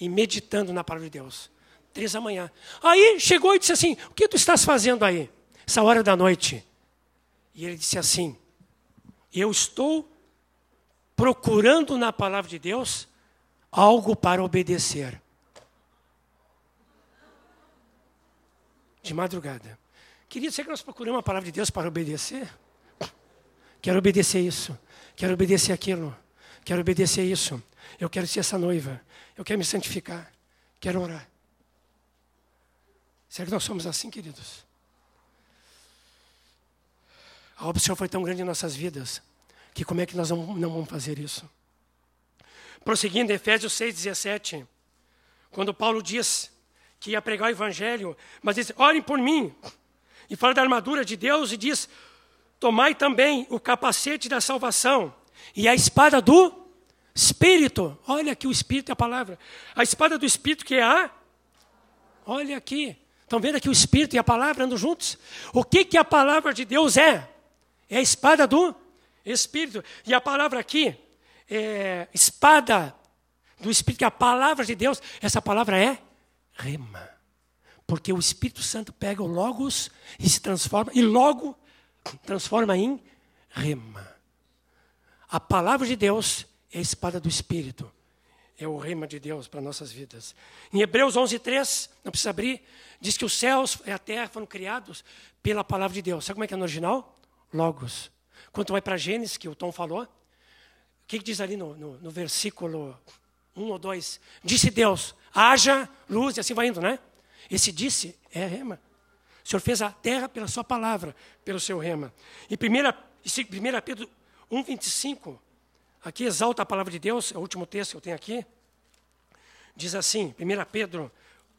e meditando na palavra de Deus. Três da manhã. Aí chegou e disse assim: O que tu estás fazendo aí, essa hora da noite? E ele disse assim: Eu estou procurando na palavra de Deus algo para obedecer. De madrugada. Queria dizer que nós procuramos a palavra de Deus para obedecer? Quero obedecer isso. Quero obedecer aquilo. Quero obedecer isso. Eu quero ser essa noiva. Eu quero me santificar. Quero orar. Será que nós somos assim, queridos? A obra do Senhor foi tão grande em nossas vidas que como é que nós não, não vamos fazer isso? Prosseguindo, Efésios 6,17, quando Paulo diz que ia pregar o evangelho, mas diz: orem por mim, e fala da armadura de Deus e diz: Tomai também o capacete da salvação E a espada do Espírito. Olha aqui o Espírito é a palavra. A espada do Espírito que é a. Olha aqui. Estão vendo aqui o Espírito e a palavra andam juntos? O que, que a palavra de Deus é? É a espada do Espírito. E a palavra aqui é espada do Espírito, que é a palavra de Deus, essa palavra é rema. Porque o Espírito Santo pega o Logos e se transforma, e logo transforma em rema. A palavra de Deus é a espada do Espírito. É o rema de Deus para nossas vidas. Em Hebreus 11, 3, não precisa abrir, diz que os céus e a terra foram criados pela palavra de Deus. Sabe como é que é no original? Logos. Quando vai para Gênesis, que o Tom falou, o que, que diz ali no, no, no versículo 1 ou 2? Disse Deus, haja luz, e assim vai indo, né? Esse disse é rema. O Senhor fez a terra pela sua palavra, pelo seu rema. E 1, 1 Pedro 1, 25, aqui exalta a palavra de Deus, é o último texto que eu tenho aqui. Diz assim, 1 Pedro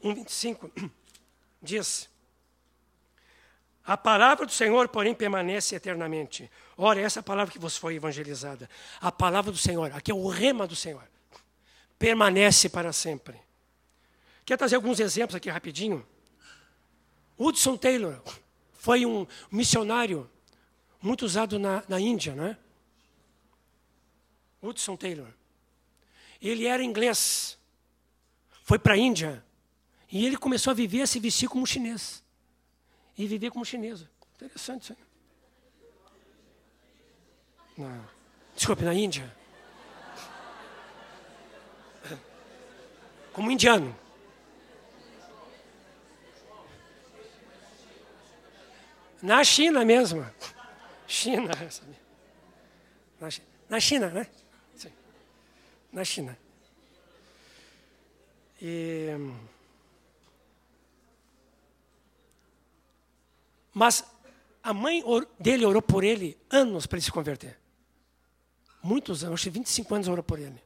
1, 25, diz: A palavra do Senhor, porém, permanece eternamente. Ora, essa é palavra que vos foi evangelizada. A palavra do Senhor, aqui é o rema do Senhor, permanece para sempre. Quer trazer alguns exemplos aqui rapidinho? Hudson Taylor foi um missionário muito usado na, na Índia, né? Hudson Taylor. Ele era inglês, foi para a Índia e ele começou a viver, a se vestir como chinês e viver como chinesa. Interessante isso aí. Na, desculpe, na Índia. Como indiano. Na China mesmo. China. Na China, na China né? Sim. Na China. E... Mas a mãe dele orou por ele anos para ele se converter. Muitos anos, acho que 25 anos orou por ele.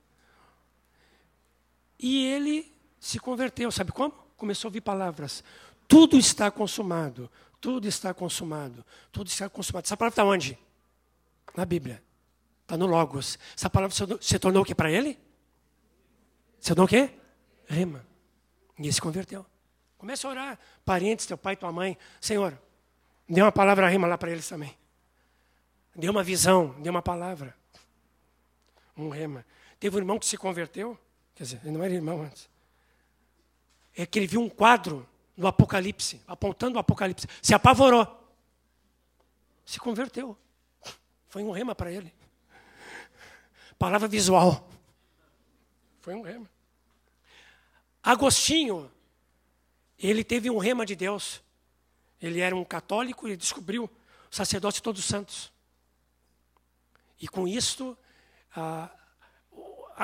E ele se converteu, sabe como? Começou a ouvir palavras. Tudo está consumado, tudo está consumado. Tudo está consumado. Essa palavra está onde? Na Bíblia. Está no Logos. Essa palavra se tornou o que para ele? Se tornou o quê? Rema. E ele se converteu. Começa a orar. Parentes, teu pai, tua mãe. Senhor, dê uma palavra rima lá para eles também. Dê uma visão, dê uma palavra. Um rema. Teve um irmão que se converteu. Quer dizer, ele não era irmão antes. É que ele viu um quadro no Apocalipse, apontando o Apocalipse. Se apavorou. Se converteu. Foi um rema para ele. Palavra visual. Foi um rema. Agostinho, ele teve um rema de Deus. Ele era um católico e descobriu o sacerdócio de todos os santos. E com isto, a,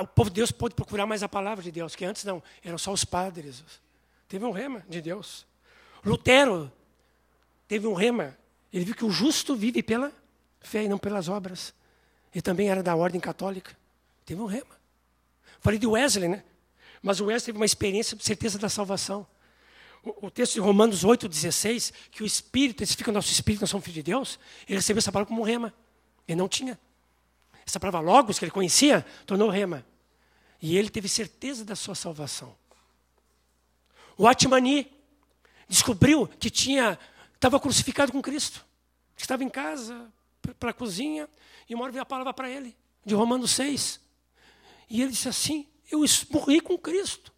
o povo de Deus pôde procurar mais a palavra de Deus, que antes não, eram só os padres, Teve um rema de Deus. Lutero teve um rema. Ele viu que o justo vive pela fé e não pelas obras. Ele também era da ordem católica. Teve um rema. Falei de Wesley, né? Mas o Wesley teve uma experiência de certeza da salvação. O, texto de Romanos 8, 16, que o Espírito, esse fica o nosso Espírito, nós somos filhos de Deus, ele recebeu essa palavra como rema. Ele não tinha. Essa palavra logos, que ele conhecia, tornou rema. E ele teve certeza da sua salvação. O Atmani descobriu que tinha estava crucificado com Cristo. Estava em casa, para a cozinha, e uma hora veio a palavra para ele, de Romanos 6. E ele disse assim: Eu morri com Cristo.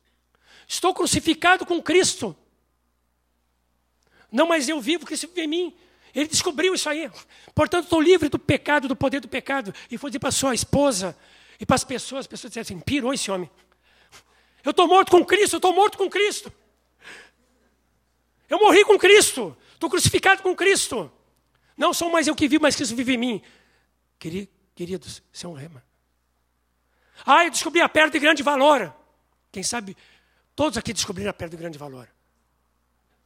Estou crucificado com Cristo. Não mais eu vivo, Cristo vive em mim. Ele descobriu isso aí. Portanto, estou livre do pecado, do poder do pecado. E foi dizer para sua esposa e para as pessoas, as pessoas disseram assim: pirou esse homem. Eu estou morto com Cristo, eu estou morto com Cristo. Eu morri com Cristo. Estou crucificado com Cristo. Não sou mais eu que vivo, mas Cristo vive em mim. Queridos, isso é um rema. Ah, eu descobri a pedra de grande valor. Quem sabe, todos aqui descobriram a pedra de grande valor.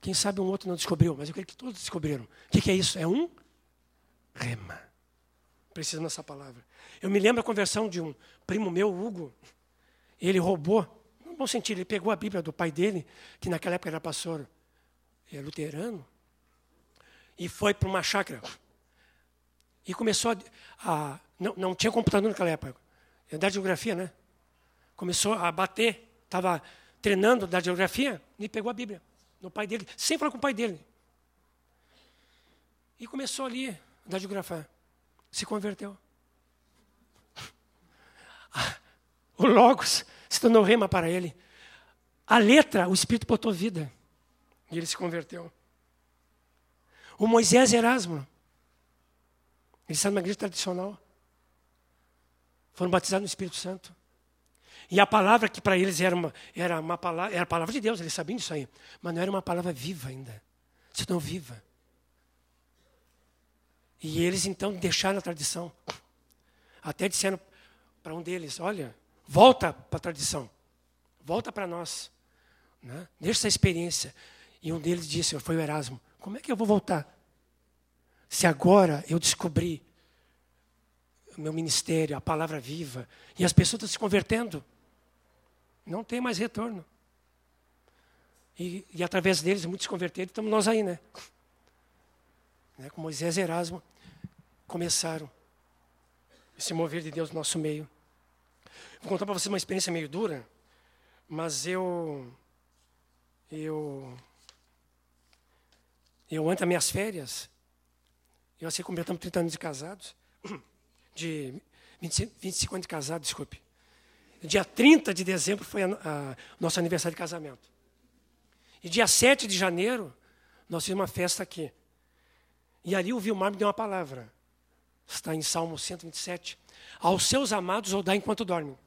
Quem sabe um outro não descobriu, mas eu creio que todos descobriram. O que, é isso? É um rema. Precisamos dessa palavra. Eu me lembro a conversão de um primo meu, Hugo. Ele roubou, no bom sentido, ele pegou a Bíblia do pai dele, que naquela época era pastor é luterano, e foi para uma chácara. E começou a. a não, não tinha computador naquela época. É da geografia, né? Começou a bater, estava treinando da geografia e pegou a Bíblia no pai dele, sem falar com o pai dele. E começou ali a geografia. Se converteu. O Logos se tornou rema para ele. A letra, o Espírito botou vida. E ele se converteu. O Moisés Erasmo. Ele está numa igreja tradicional. Foram batizados no Espírito Santo. E a palavra que para eles era uma, era uma palavra, era a palavra de Deus, eles sabiam disso aí. Mas não era uma palavra viva ainda. Se não viva. E eles então deixaram a tradição. Até disseram para um deles: olha, volta para a tradição. Volta para nós. Né? Deixa essa experiência. E um deles disse, foi o Erasmo, como é que eu vou voltar? Se agora eu descobri o meu ministério, a palavra viva, e as pessoas estão se convertendo, não tem mais retorno. E, e através deles, muitos converteram, estamos nós aí, né? né? Com Moisés e Erasmo, começaram esse mover de Deus no nosso meio. Vou contar para vocês uma experiência meio dura, mas eu eu, eu antes das minhas férias, eu assim completamos 30 anos de casados, de 25, 25 anos de casado, desculpe. Dia 30 de dezembro foi a, nosso aniversário de casamento. E dia 7 de janeiro, nós fizemos uma festa aqui. E ali o Vilmar me deu uma palavra. Está em Salmo 127. Aos seus amados ou dá enquanto dormem.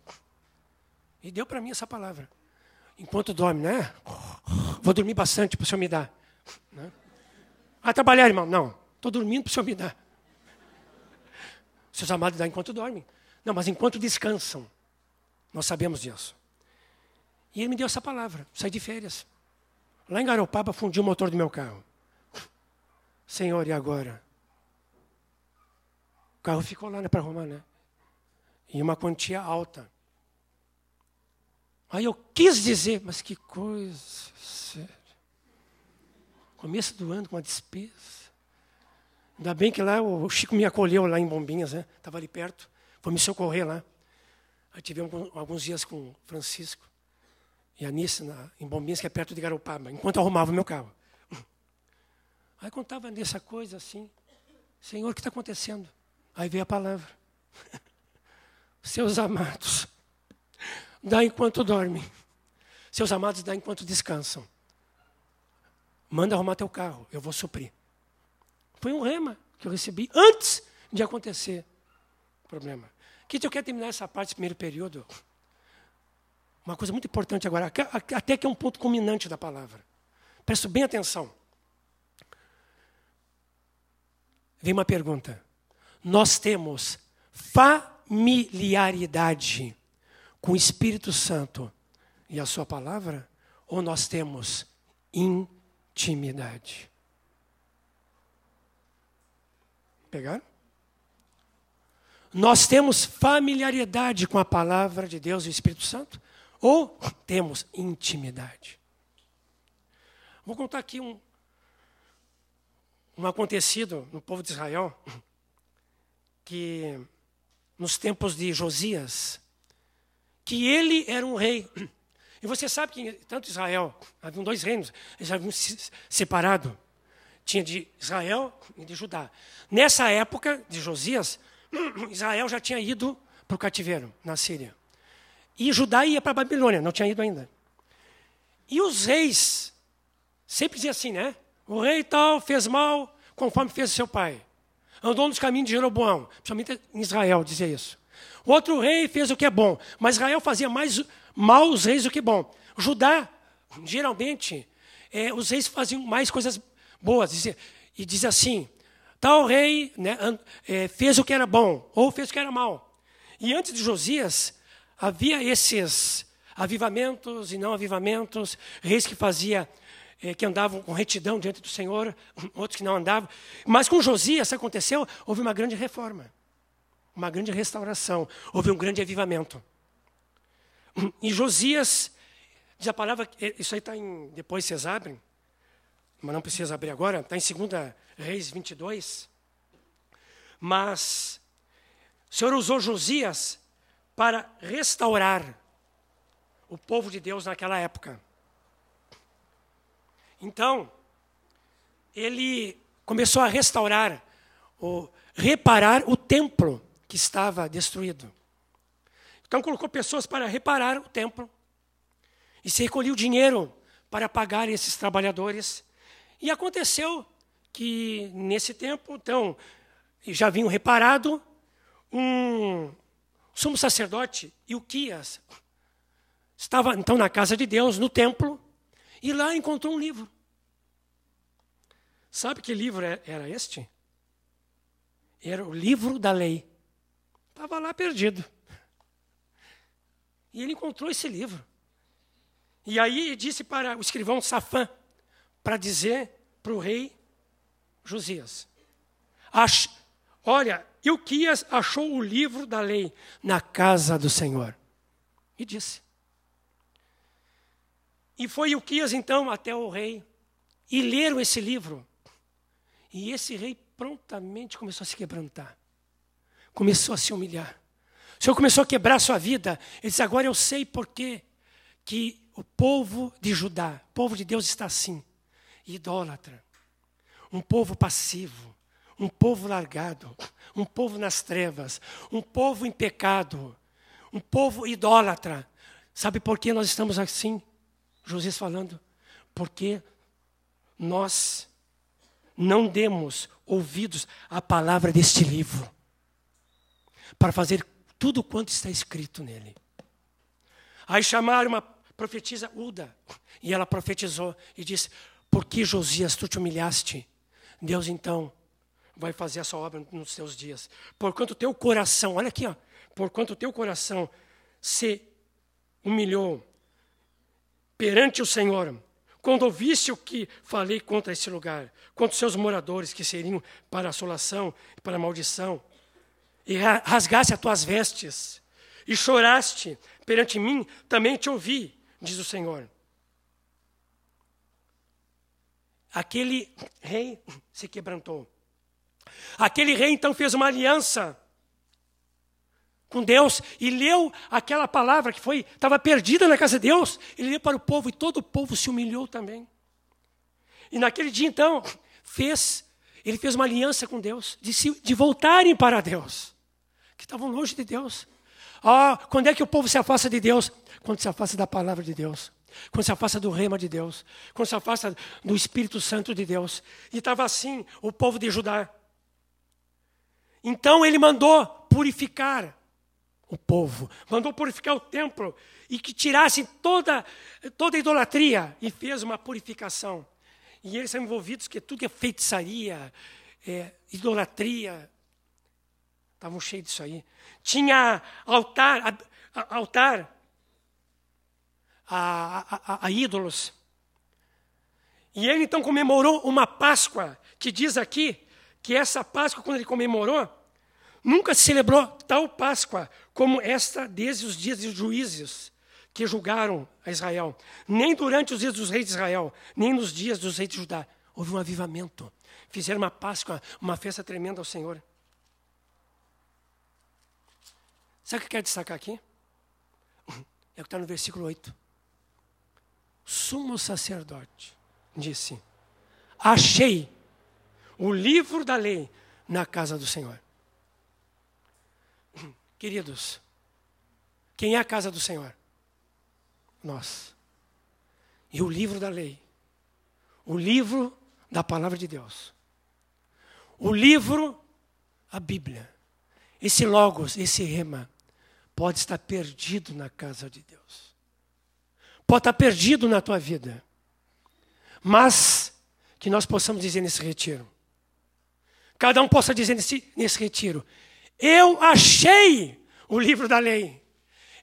E deu para mim essa palavra enquanto dorme, né? Vou dormir bastante para o senhor me dar. Né? Vai trabalhar, irmão? Não. Estou dormindo para o senhor me dar. Seus amados dão enquanto dormem. Não, mas enquanto descansam. Nós sabemos disso. E ele me deu essa palavra. Saí de férias. Lá em Garopaba, fundi o motor do meu carro. Senhor, e agora? O carro ficou lá né, para arrumar, né? E uma quantia alta. Aí eu quis dizer, mas que coisa, sério. Começo do ano com uma despesa. Ainda bem que lá o Chico me acolheu lá em Bombinhas, né? Estava ali perto, foi me socorrer lá. Aí tivemos alguns dias com Francisco e a na, em Bombinhas, que é perto de Garopaba, enquanto arrumava o meu carro. Aí contava nessa coisa assim, Senhor, o que está acontecendo? Aí veio a palavra. Seus amados dá enquanto dorme. Seus amados dá enquanto descansam. Manda arrumar teu carro, eu vou suprir. Foi um rema que eu recebi antes de acontecer o problema. Que eu quero terminar essa parte, esse primeiro período. Uma coisa muito importante agora, até que é um ponto culminante da palavra. Presta bem atenção. Vem uma pergunta. Nós temos familiaridade com o Espírito Santo e a Sua palavra, ou nós temos intimidade? Pegaram? Nós temos familiaridade com a palavra de Deus e o Espírito Santo? Ou temos intimidade? Vou contar aqui um, um acontecido no povo de Israel, que nos tempos de Josias, que ele era um rei. E você sabe que tanto Israel, haviam dois reinos, eles haviam se separado. Tinha de Israel e de Judá. Nessa época de Josias, Israel já tinha ido para o cativeiro, na Síria. E Judá ia para a Babilônia, não tinha ido ainda. E os reis, sempre dizia assim, né? O rei tal fez mal conforme fez seu pai. Andou nos caminhos de Jeroboão, principalmente em Israel dizia isso. O outro rei fez o que é bom, mas Israel fazia mais mal os reis do que bom. Judá, geralmente, é, os reis faziam mais coisas boas. E dizia assim: tal rei né, é, fez o que era bom, ou fez o que era mal. E antes de Josias, havia esses avivamentos e não avivamentos, reis que fazia é, que andavam com retidão diante do Senhor, outros que não andavam. Mas com Josias aconteceu, houve uma grande reforma uma grande restauração, houve um grande avivamento. Em Josias, diz a palavra, isso aí está em, depois vocês abrem, mas não precisa abrir agora, está em 2 Reis 22. Mas o Senhor usou Josias para restaurar o povo de Deus naquela época. Então, ele começou a restaurar, ou reparar o templo que estava destruído. Então colocou pessoas para reparar o templo. E se recolheu dinheiro para pagar esses trabalhadores. E aconteceu que nesse tempo, então, já vinham reparado um sumo sacerdote, Ilquias, estava então na casa de Deus, no templo, e lá encontrou um livro. Sabe que livro é, era este? Era o livro da lei. Estava lá perdido. E ele encontrou esse livro. E aí disse para o escrivão Safã, para dizer para o rei Josias: Ach, Olha, Ilquias achou o livro da lei na casa do Senhor. E disse. E foi Ilquias então até o rei e leram esse livro. E esse rei prontamente começou a se quebrantar. Começou a se humilhar. O Senhor começou a quebrar a sua vida. Ele disse: Agora eu sei por que o povo de Judá, o povo de Deus está assim, idólatra, um povo passivo, um povo largado, um povo nas trevas, um povo em pecado, um povo idólatra. Sabe por que nós estamos assim? José falando, porque nós não demos ouvidos à palavra deste livro para fazer tudo quanto está escrito nele. Aí chamaram uma profetisa Uda, e ela profetizou e disse: Por que Josias tu te humilhaste? Deus então vai fazer a sua obra nos seus dias. Porquanto o teu coração, olha aqui, ó, porquanto o teu coração se humilhou perante o Senhor, quando ouviste o que falei contra esse lugar, contra os seus moradores que seriam para assolação e para maldição, e rasgaste as tuas vestes, e choraste perante mim, também te ouvi, diz o Senhor. Aquele rei se quebrantou. Aquele rei então fez uma aliança com Deus e leu aquela palavra que foi estava perdida na casa de Deus. Ele leu para o povo e todo o povo se humilhou também. E naquele dia então fez ele fez uma aliança com Deus de, se, de voltarem para Deus, que estavam longe de Deus. Ah, quando é que o povo se afasta de Deus? Quando se afasta da palavra de Deus. Quando se afasta do rema de Deus. Quando se afasta do Espírito Santo de Deus. E estava assim o povo de Judá. Então ele mandou purificar o povo, mandou purificar o templo e que tirassem toda, toda a idolatria e fez uma purificação. E eles são envolvidos que tudo que é feitiçaria, é, idolatria, estavam cheios disso aí. Tinha altar, altar a, a, a ídolos. E ele então comemorou uma Páscoa, que diz aqui que essa Páscoa, quando ele comemorou, nunca se celebrou tal Páscoa como esta desde os dias dos juízes que julgaram a Israel. Nem durante os dias dos reis de Israel, nem nos dias dos reis de Judá. Houve um avivamento. Fizeram uma Páscoa, uma festa tremenda ao Senhor. Sabe o que eu quero destacar aqui? É o que está no versículo 8. Sumo sacerdote disse: Achei o livro da lei na casa do Senhor. Queridos, quem é a casa do Senhor? Nós. E o livro da lei. O livro da palavra de Deus. O livro, a Bíblia. Esse Logos, esse Rema, pode estar perdido na casa de Deus. Pode estar perdido na tua vida. Mas que nós possamos dizer nesse retiro: Cada um possa dizer nesse, nesse retiro: Eu achei o livro da lei.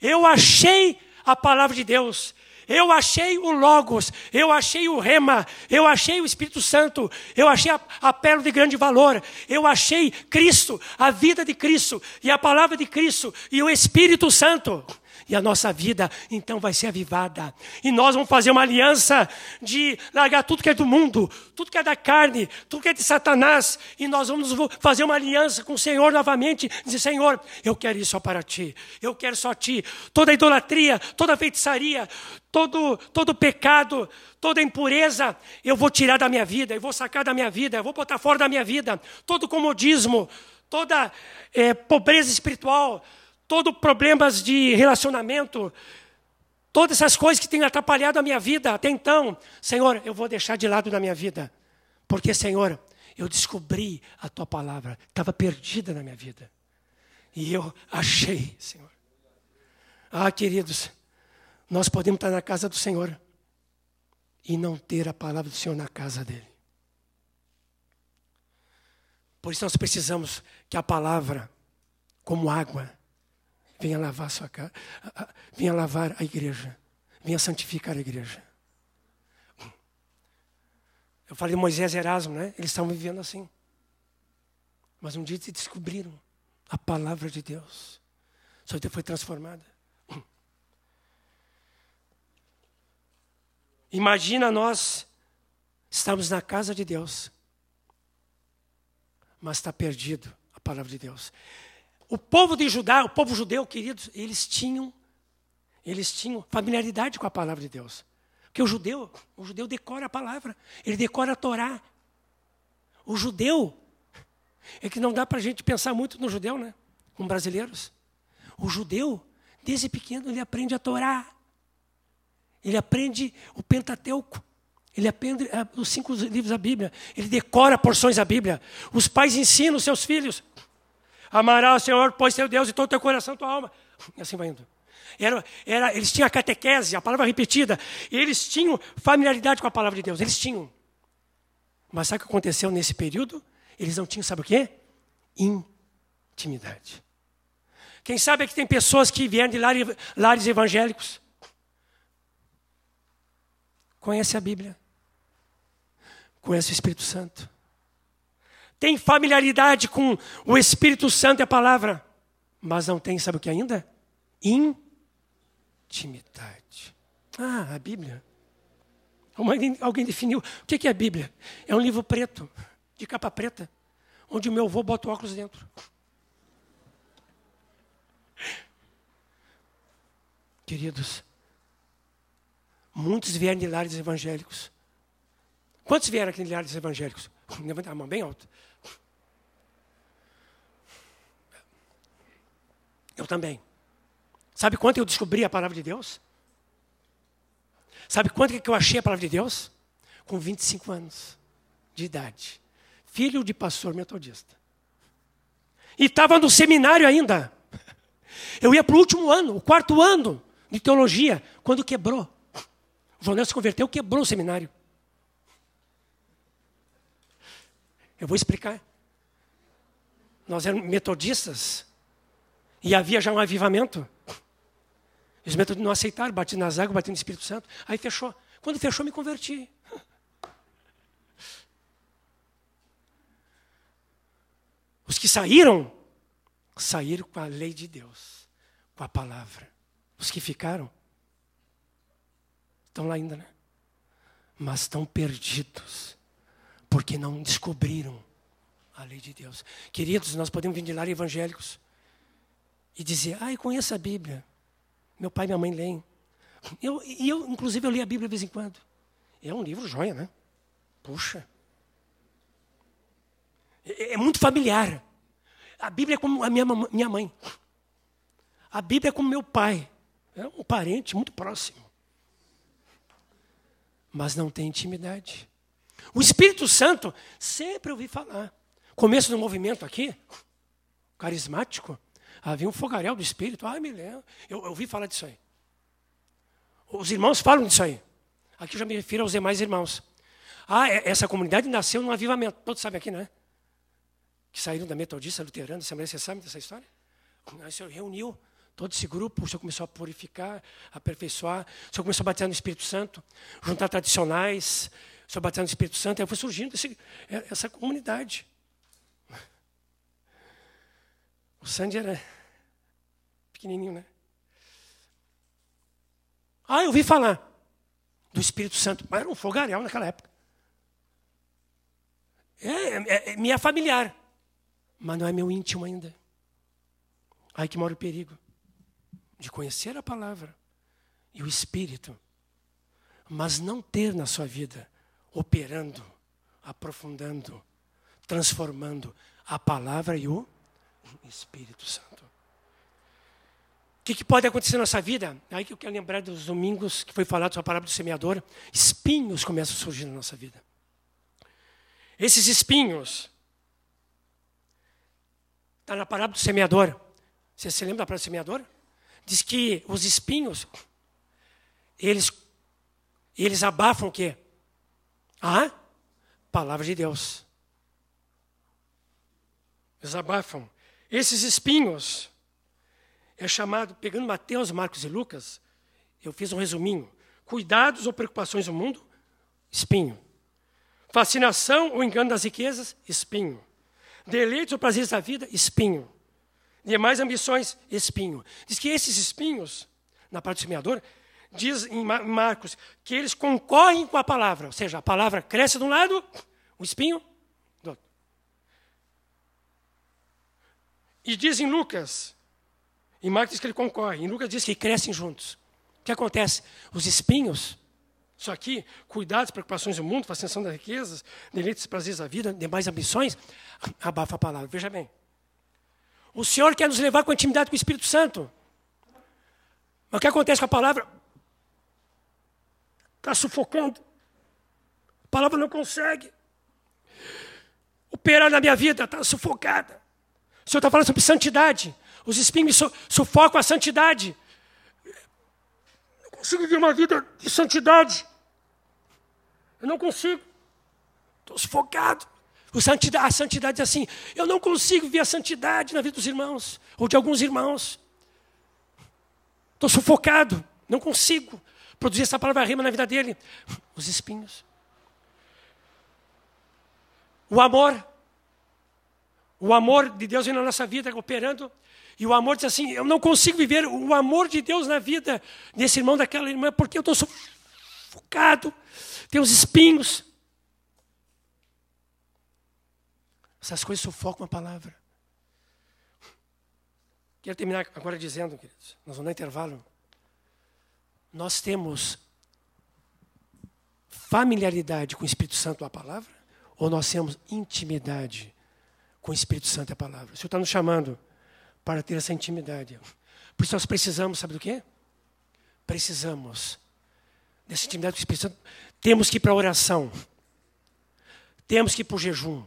Eu achei a palavra de Deus. Eu achei o Logos, eu achei o Rema, eu achei o Espírito Santo, eu achei a, a pérola de grande valor, eu achei Cristo, a vida de Cristo, e a palavra de Cristo, e o Espírito Santo. E a nossa vida então vai ser avivada. E nós vamos fazer uma aliança de largar tudo que é do mundo, tudo que é da carne, tudo que é de Satanás, e nós vamos fazer uma aliança com o Senhor novamente, dizer: Senhor, eu quero isso só para ti, eu quero só ti. Toda idolatria, toda feitiçaria, todo, todo pecado, toda impureza, eu vou tirar da minha vida, eu vou sacar da minha vida, eu vou botar fora da minha vida, todo comodismo, toda é, pobreza espiritual, todo problemas de relacionamento, todas essas coisas que têm atrapalhado a minha vida até então, Senhor, eu vou deixar de lado na minha vida, porque Senhor, eu descobri a tua palavra, estava perdida na minha vida, e eu achei, Senhor. Ah, queridos, nós podemos estar na casa do Senhor e não ter a palavra do Senhor na casa dele. Por isso nós precisamos que a palavra, como água, venha lavar sua casa, venha lavar a igreja, venha santificar a igreja. Eu falei Moisés e Erasmo, né? Eles estavam vivendo assim. Mas um dia eles descobriram a palavra de Deus. Sua vida foi transformada. Imagina nós estamos na casa de Deus mas está perdido a palavra de Deus. O povo de Judá, o povo judeu, queridos, eles tinham, eles tinham familiaridade com a palavra de Deus. Porque o judeu, o judeu decora a palavra, ele decora a Torá. O judeu, é que não dá para a gente pensar muito no judeu, né? Com brasileiros. O judeu, desde pequeno, ele aprende a Torá. Ele aprende o Pentateuco. Ele aprende eh, os cinco livros da Bíblia. Ele decora porções da Bíblia. Os pais ensinam os seus filhos. Amará o Senhor, pois teu Deus, e todo teu coração, tua alma. E assim vai indo. Era, era, eles tinham a catequese, a palavra repetida. Eles tinham familiaridade com a palavra de Deus. Eles tinham. Mas sabe o que aconteceu nesse período? Eles não tinham, sabe o quê? Intimidade. Quem sabe é que tem pessoas que vieram de lares evangélicos. Conhece a Bíblia conhece o Espírito Santo. Tem familiaridade com o Espírito Santo e a palavra, mas não tem, sabe o que ainda? Intimidade. Ah, a Bíblia. Alguém definiu. O que é a Bíblia? É um livro preto, de capa preta, onde o meu avô bota o óculos dentro. Queridos, muitos vieram de lares evangélicos Quantos vieram aqui em Linhares Evangélicos? Levanta a mão bem alta. Eu também. Sabe quanto eu descobri a palavra de Deus? Sabe quanto que eu achei a palavra de Deus? Com 25 anos de idade. Filho de pastor metodista. E estava no seminário ainda. Eu ia para o último ano, o quarto ano de teologia, quando quebrou. O João se converteu, quebrou o seminário. Eu vou explicar. Nós éramos metodistas e havia já um avivamento. Os metodistas não aceitaram, bati nas águas, bati no Espírito Santo. Aí fechou. Quando fechou, me converti. Os que saíram, saíram com a lei de Deus, com a palavra. Os que ficaram, estão lá ainda, né? Mas estão perdidos porque não descobriram a lei de Deus. Queridos, nós podemos lá evangélicos e dizer, ah, conheço a Bíblia. Meu pai e minha mãe leem. Eu, e eu, inclusive, eu leio a Bíblia de vez em quando. É um livro joia, né? Puxa. É, é muito familiar. A Bíblia é como a minha, minha mãe. A Bíblia é como meu pai. É um parente muito próximo. Mas não tem intimidade. O Espírito Santo, sempre ouvi falar. Começo do movimento aqui, carismático, havia um fogaréu do Espírito. Ah, me lembro. Eu, eu ouvi falar disso aí. Os irmãos falam disso aí. Aqui eu já me refiro aos demais irmãos. Ah, é, essa comunidade nasceu num avivamento. Todos sabem aqui, né? Que saíram da Metodista, Luterana, Assembleia. Você sabe dessa história? Aí o Senhor reuniu todo esse grupo, o Senhor começou a purificar, aperfeiçoar. O Senhor começou a batizar no Espírito Santo, juntar tradicionais, sou batizado no Espírito Santo, aí foi surgindo esse, é, essa comunidade. O Sandy era pequenininho, né? Ah, eu ouvi falar do Espírito Santo, mas era um fogaréu naquela época. É, é, é, me é familiar, mas não é meu íntimo ainda. Aí que mora o perigo de conhecer a palavra e o Espírito, mas não ter na sua vida, operando, aprofundando, transformando a palavra e o Espírito Santo. O que, que, pode acontecer na nossa vida? Aí que eu quero lembrar dos domingos que foi falado sobre a palavra do semeador. Espinhos começam a surgir na nossa vida. Esses espinhos, está na parábola do semeador. Você se lembra da parábola do semeador? Diz que os espinhos, eles, eles abafam o quê? A palavra de Deus. Eles abafam. Esses espinhos é chamado, pegando Mateus, Marcos e Lucas, eu fiz um resuminho. Cuidados ou preocupações do mundo, espinho. Fascinação ou engano das riquezas, espinho. Deleites ou prazeres da vida, espinho. Demais ambições, espinho. Diz que esses espinhos, na parte do semeador, diz em Marcos que eles concorrem com a palavra. Ou seja, a palavra cresce de um lado, o espinho do outro. E diz em Lucas em Marcos diz que ele concorre, em Lucas diz que crescem juntos. O que acontece? Os espinhos, isso aqui, cuidados, preocupações do mundo, fascinação das riquezas, deleites e prazeres da vida, demais ambições, abafa a palavra. Veja bem. O Senhor quer nos levar com intimidade com o Espírito Santo. Mas o que acontece com a palavra? Está sufocando. A palavra não consegue operar na minha vida, está sufocada. O Senhor está falando sobre santidade. Os espinhos su sufocam a santidade. Não consigo viver uma vida de santidade. Eu não consigo. Estou sufocado. Santidade, a santidade é assim. Eu não consigo ver a santidade na vida dos irmãos, ou de alguns irmãos. Estou sufocado. Não consigo produzir essa palavra rima na vida dele. Os espinhos. O amor. O amor de Deus na nossa vida operando e o amor diz assim: eu não consigo viver o amor de Deus na vida desse irmão, daquela irmã, porque eu estou sufocado, tem os espinhos. Essas coisas sufocam a palavra. Quero terminar agora dizendo, queridos, nós vamos dar intervalo. Nós temos familiaridade com o Espírito Santo a palavra, ou nós temos intimidade com o Espírito Santo e a palavra? O Senhor está nos chamando para ter essa intimidade. Por isso nós precisamos, sabe do quê? Precisamos dessa intimidade com o Espírito Santo. Temos que ir para a oração. Temos que ir para o jejum.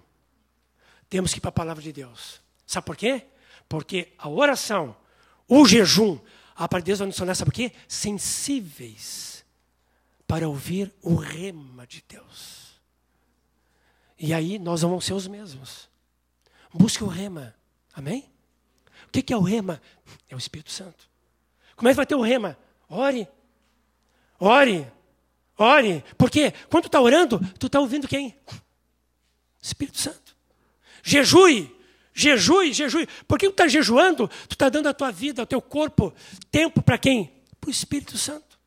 Temos que ir para a palavra de Deus. Sabe por quê? Porque a oração, o jejum, a palavra de Deus vai nos tornar, sabe por quê? Sensíveis para ouvir o rema de Deus. E aí nós vamos ser os mesmos. Busque o rema. Amém? O que é o rema? É o Espírito Santo. Como é que vai ter o rema? Ore. Ore. Ore. Porque quando tu está orando, tu está ouvindo quem? Espírito Santo. Jejue. Jejue, jejue. Porque tu está jejuando, tu está dando a tua vida, ao teu corpo, tempo para quem? Para o Espírito Santo.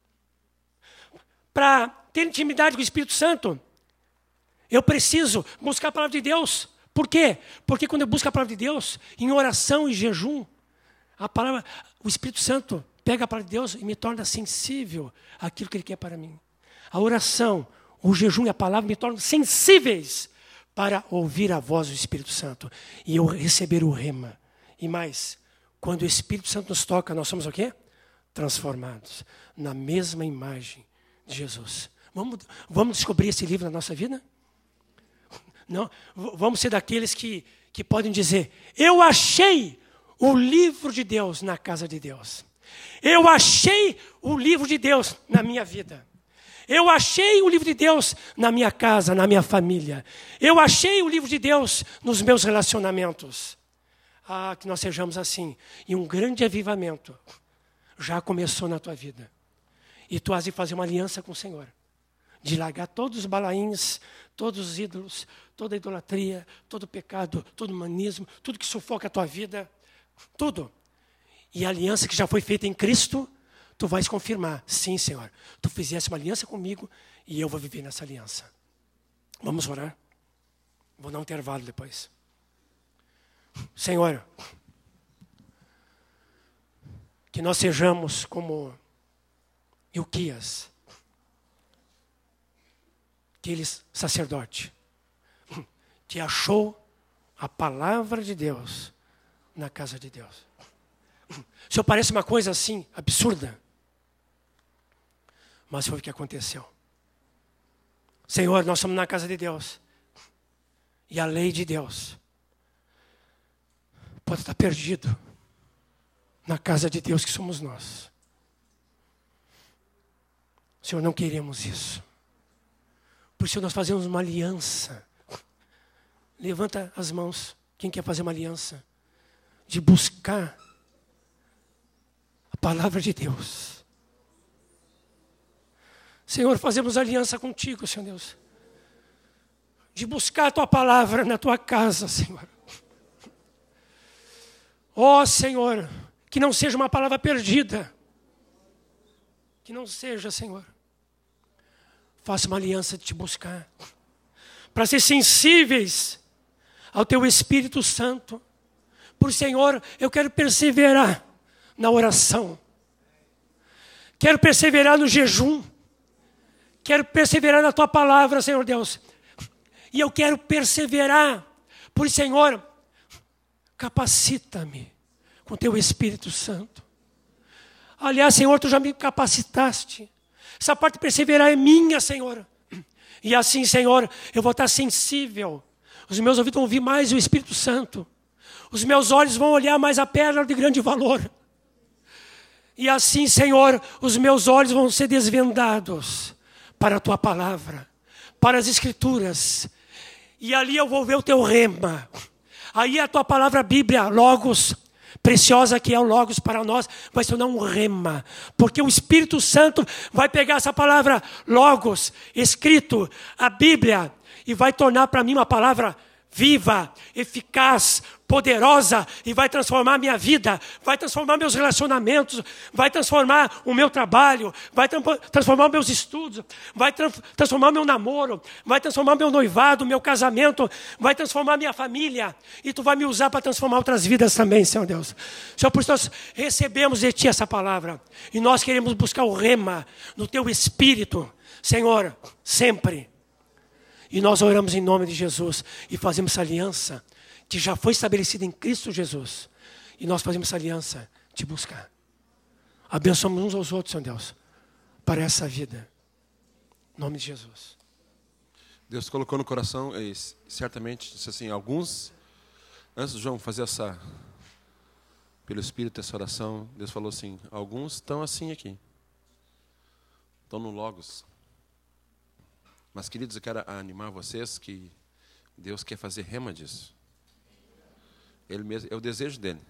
Para ter intimidade com o Espírito Santo, eu preciso buscar a palavra de Deus. Por quê? Porque quando eu busco a palavra de Deus, em oração e jejum, a palavra, o Espírito Santo pega a palavra de Deus e me torna sensível àquilo que Ele quer para mim. A oração, o jejum e a palavra me tornam sensíveis para ouvir a voz do Espírito Santo e eu receber o rema. E mais, quando o Espírito Santo nos toca, nós somos o quê? Transformados na mesma imagem de Jesus. Vamos, vamos descobrir esse livro na nossa vida? Não, vamos ser daqueles que, que podem dizer: Eu achei o livro de Deus na casa de Deus. Eu achei o livro de Deus na minha vida. Eu achei o livro de Deus na minha casa, na minha família. Eu achei o livro de Deus nos meus relacionamentos. Ah, que nós sejamos assim. E um grande avivamento já começou na tua vida. E tu has de fazer uma aliança com o Senhor. De largar todos os balaíns, todos os ídolos, toda idolatria, todo pecado, todo humanismo, tudo que sufoca a tua vida, tudo. E a aliança que já foi feita em Cristo, tu vais confirmar: sim, Senhor, tu fizeste uma aliança comigo e eu vou viver nessa aliança. Vamos orar? Vou dar um intervalo depois. Senhor, que nós sejamos como Ilquias, aqueles sacerdote que achou a palavra de Deus na casa de Deus. O senhor parece uma coisa assim, absurda. Mas foi o que aconteceu. Senhor, nós estamos na casa de Deus. E a lei de Deus pode estar perdido na casa de Deus que somos nós. Senhor, não queremos isso. Por isso nós fazemos uma aliança. Levanta as mãos. Quem quer fazer uma aliança? De buscar a palavra de Deus. Senhor, fazemos aliança contigo, Senhor Deus. De buscar a tua palavra na tua casa, Senhor. Ó oh, Senhor, que não seja uma palavra perdida. Que não seja, Senhor. Faça uma aliança de te buscar. Para ser sensíveis ao teu Espírito Santo. Por Senhor, eu quero perseverar na oração. Quero perseverar no jejum. Quero perseverar na tua palavra, Senhor Deus. E eu quero perseverar. Por Senhor, capacita-me com teu Espírito Santo. Aliás, Senhor, tu já me capacitaste. Essa parte de perseverar é minha, Senhor. E assim, Senhor, eu vou estar sensível. Os meus ouvidos vão ouvir mais o Espírito Santo. Os meus olhos vão olhar mais a pérola de grande valor. E assim, Senhor, os meus olhos vão ser desvendados para a tua palavra, para as Escrituras. E ali eu vou ver o teu rema. Aí a tua palavra Bíblia, Logos, preciosa que é o Logos para nós, vai se tornar um rema. Porque o Espírito Santo vai pegar essa palavra Logos, escrito, a Bíblia, e vai tornar para mim uma palavra viva, eficaz, poderosa e vai transformar a minha vida, vai transformar meus relacionamentos, vai transformar o meu trabalho, vai transformar meus estudos, vai transformar meu namoro, vai transformar meu noivado, meu casamento, vai transformar minha família e tu vai me usar para transformar outras vidas também, Senhor Deus. Senhor, por isso nós recebemos de ti essa palavra e nós queremos buscar o rema no teu espírito, Senhor, sempre. E nós oramos em nome de Jesus e fazemos essa aliança que já foi estabelecida em Cristo Jesus. E nós fazemos essa aliança de buscar. Abençoamos uns aos outros, Senhor Deus, para essa vida. Em nome de Jesus. Deus colocou no coração, e certamente, disse assim, alguns, antes do João fazer essa, pelo Espírito, essa oração, Deus falou assim, alguns estão assim aqui. Estão no Logos. Mas, queridos, eu quero animar vocês que Deus quer fazer rema disso. Ele mesmo, é o desejo dele.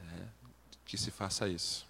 É, que se faça isso.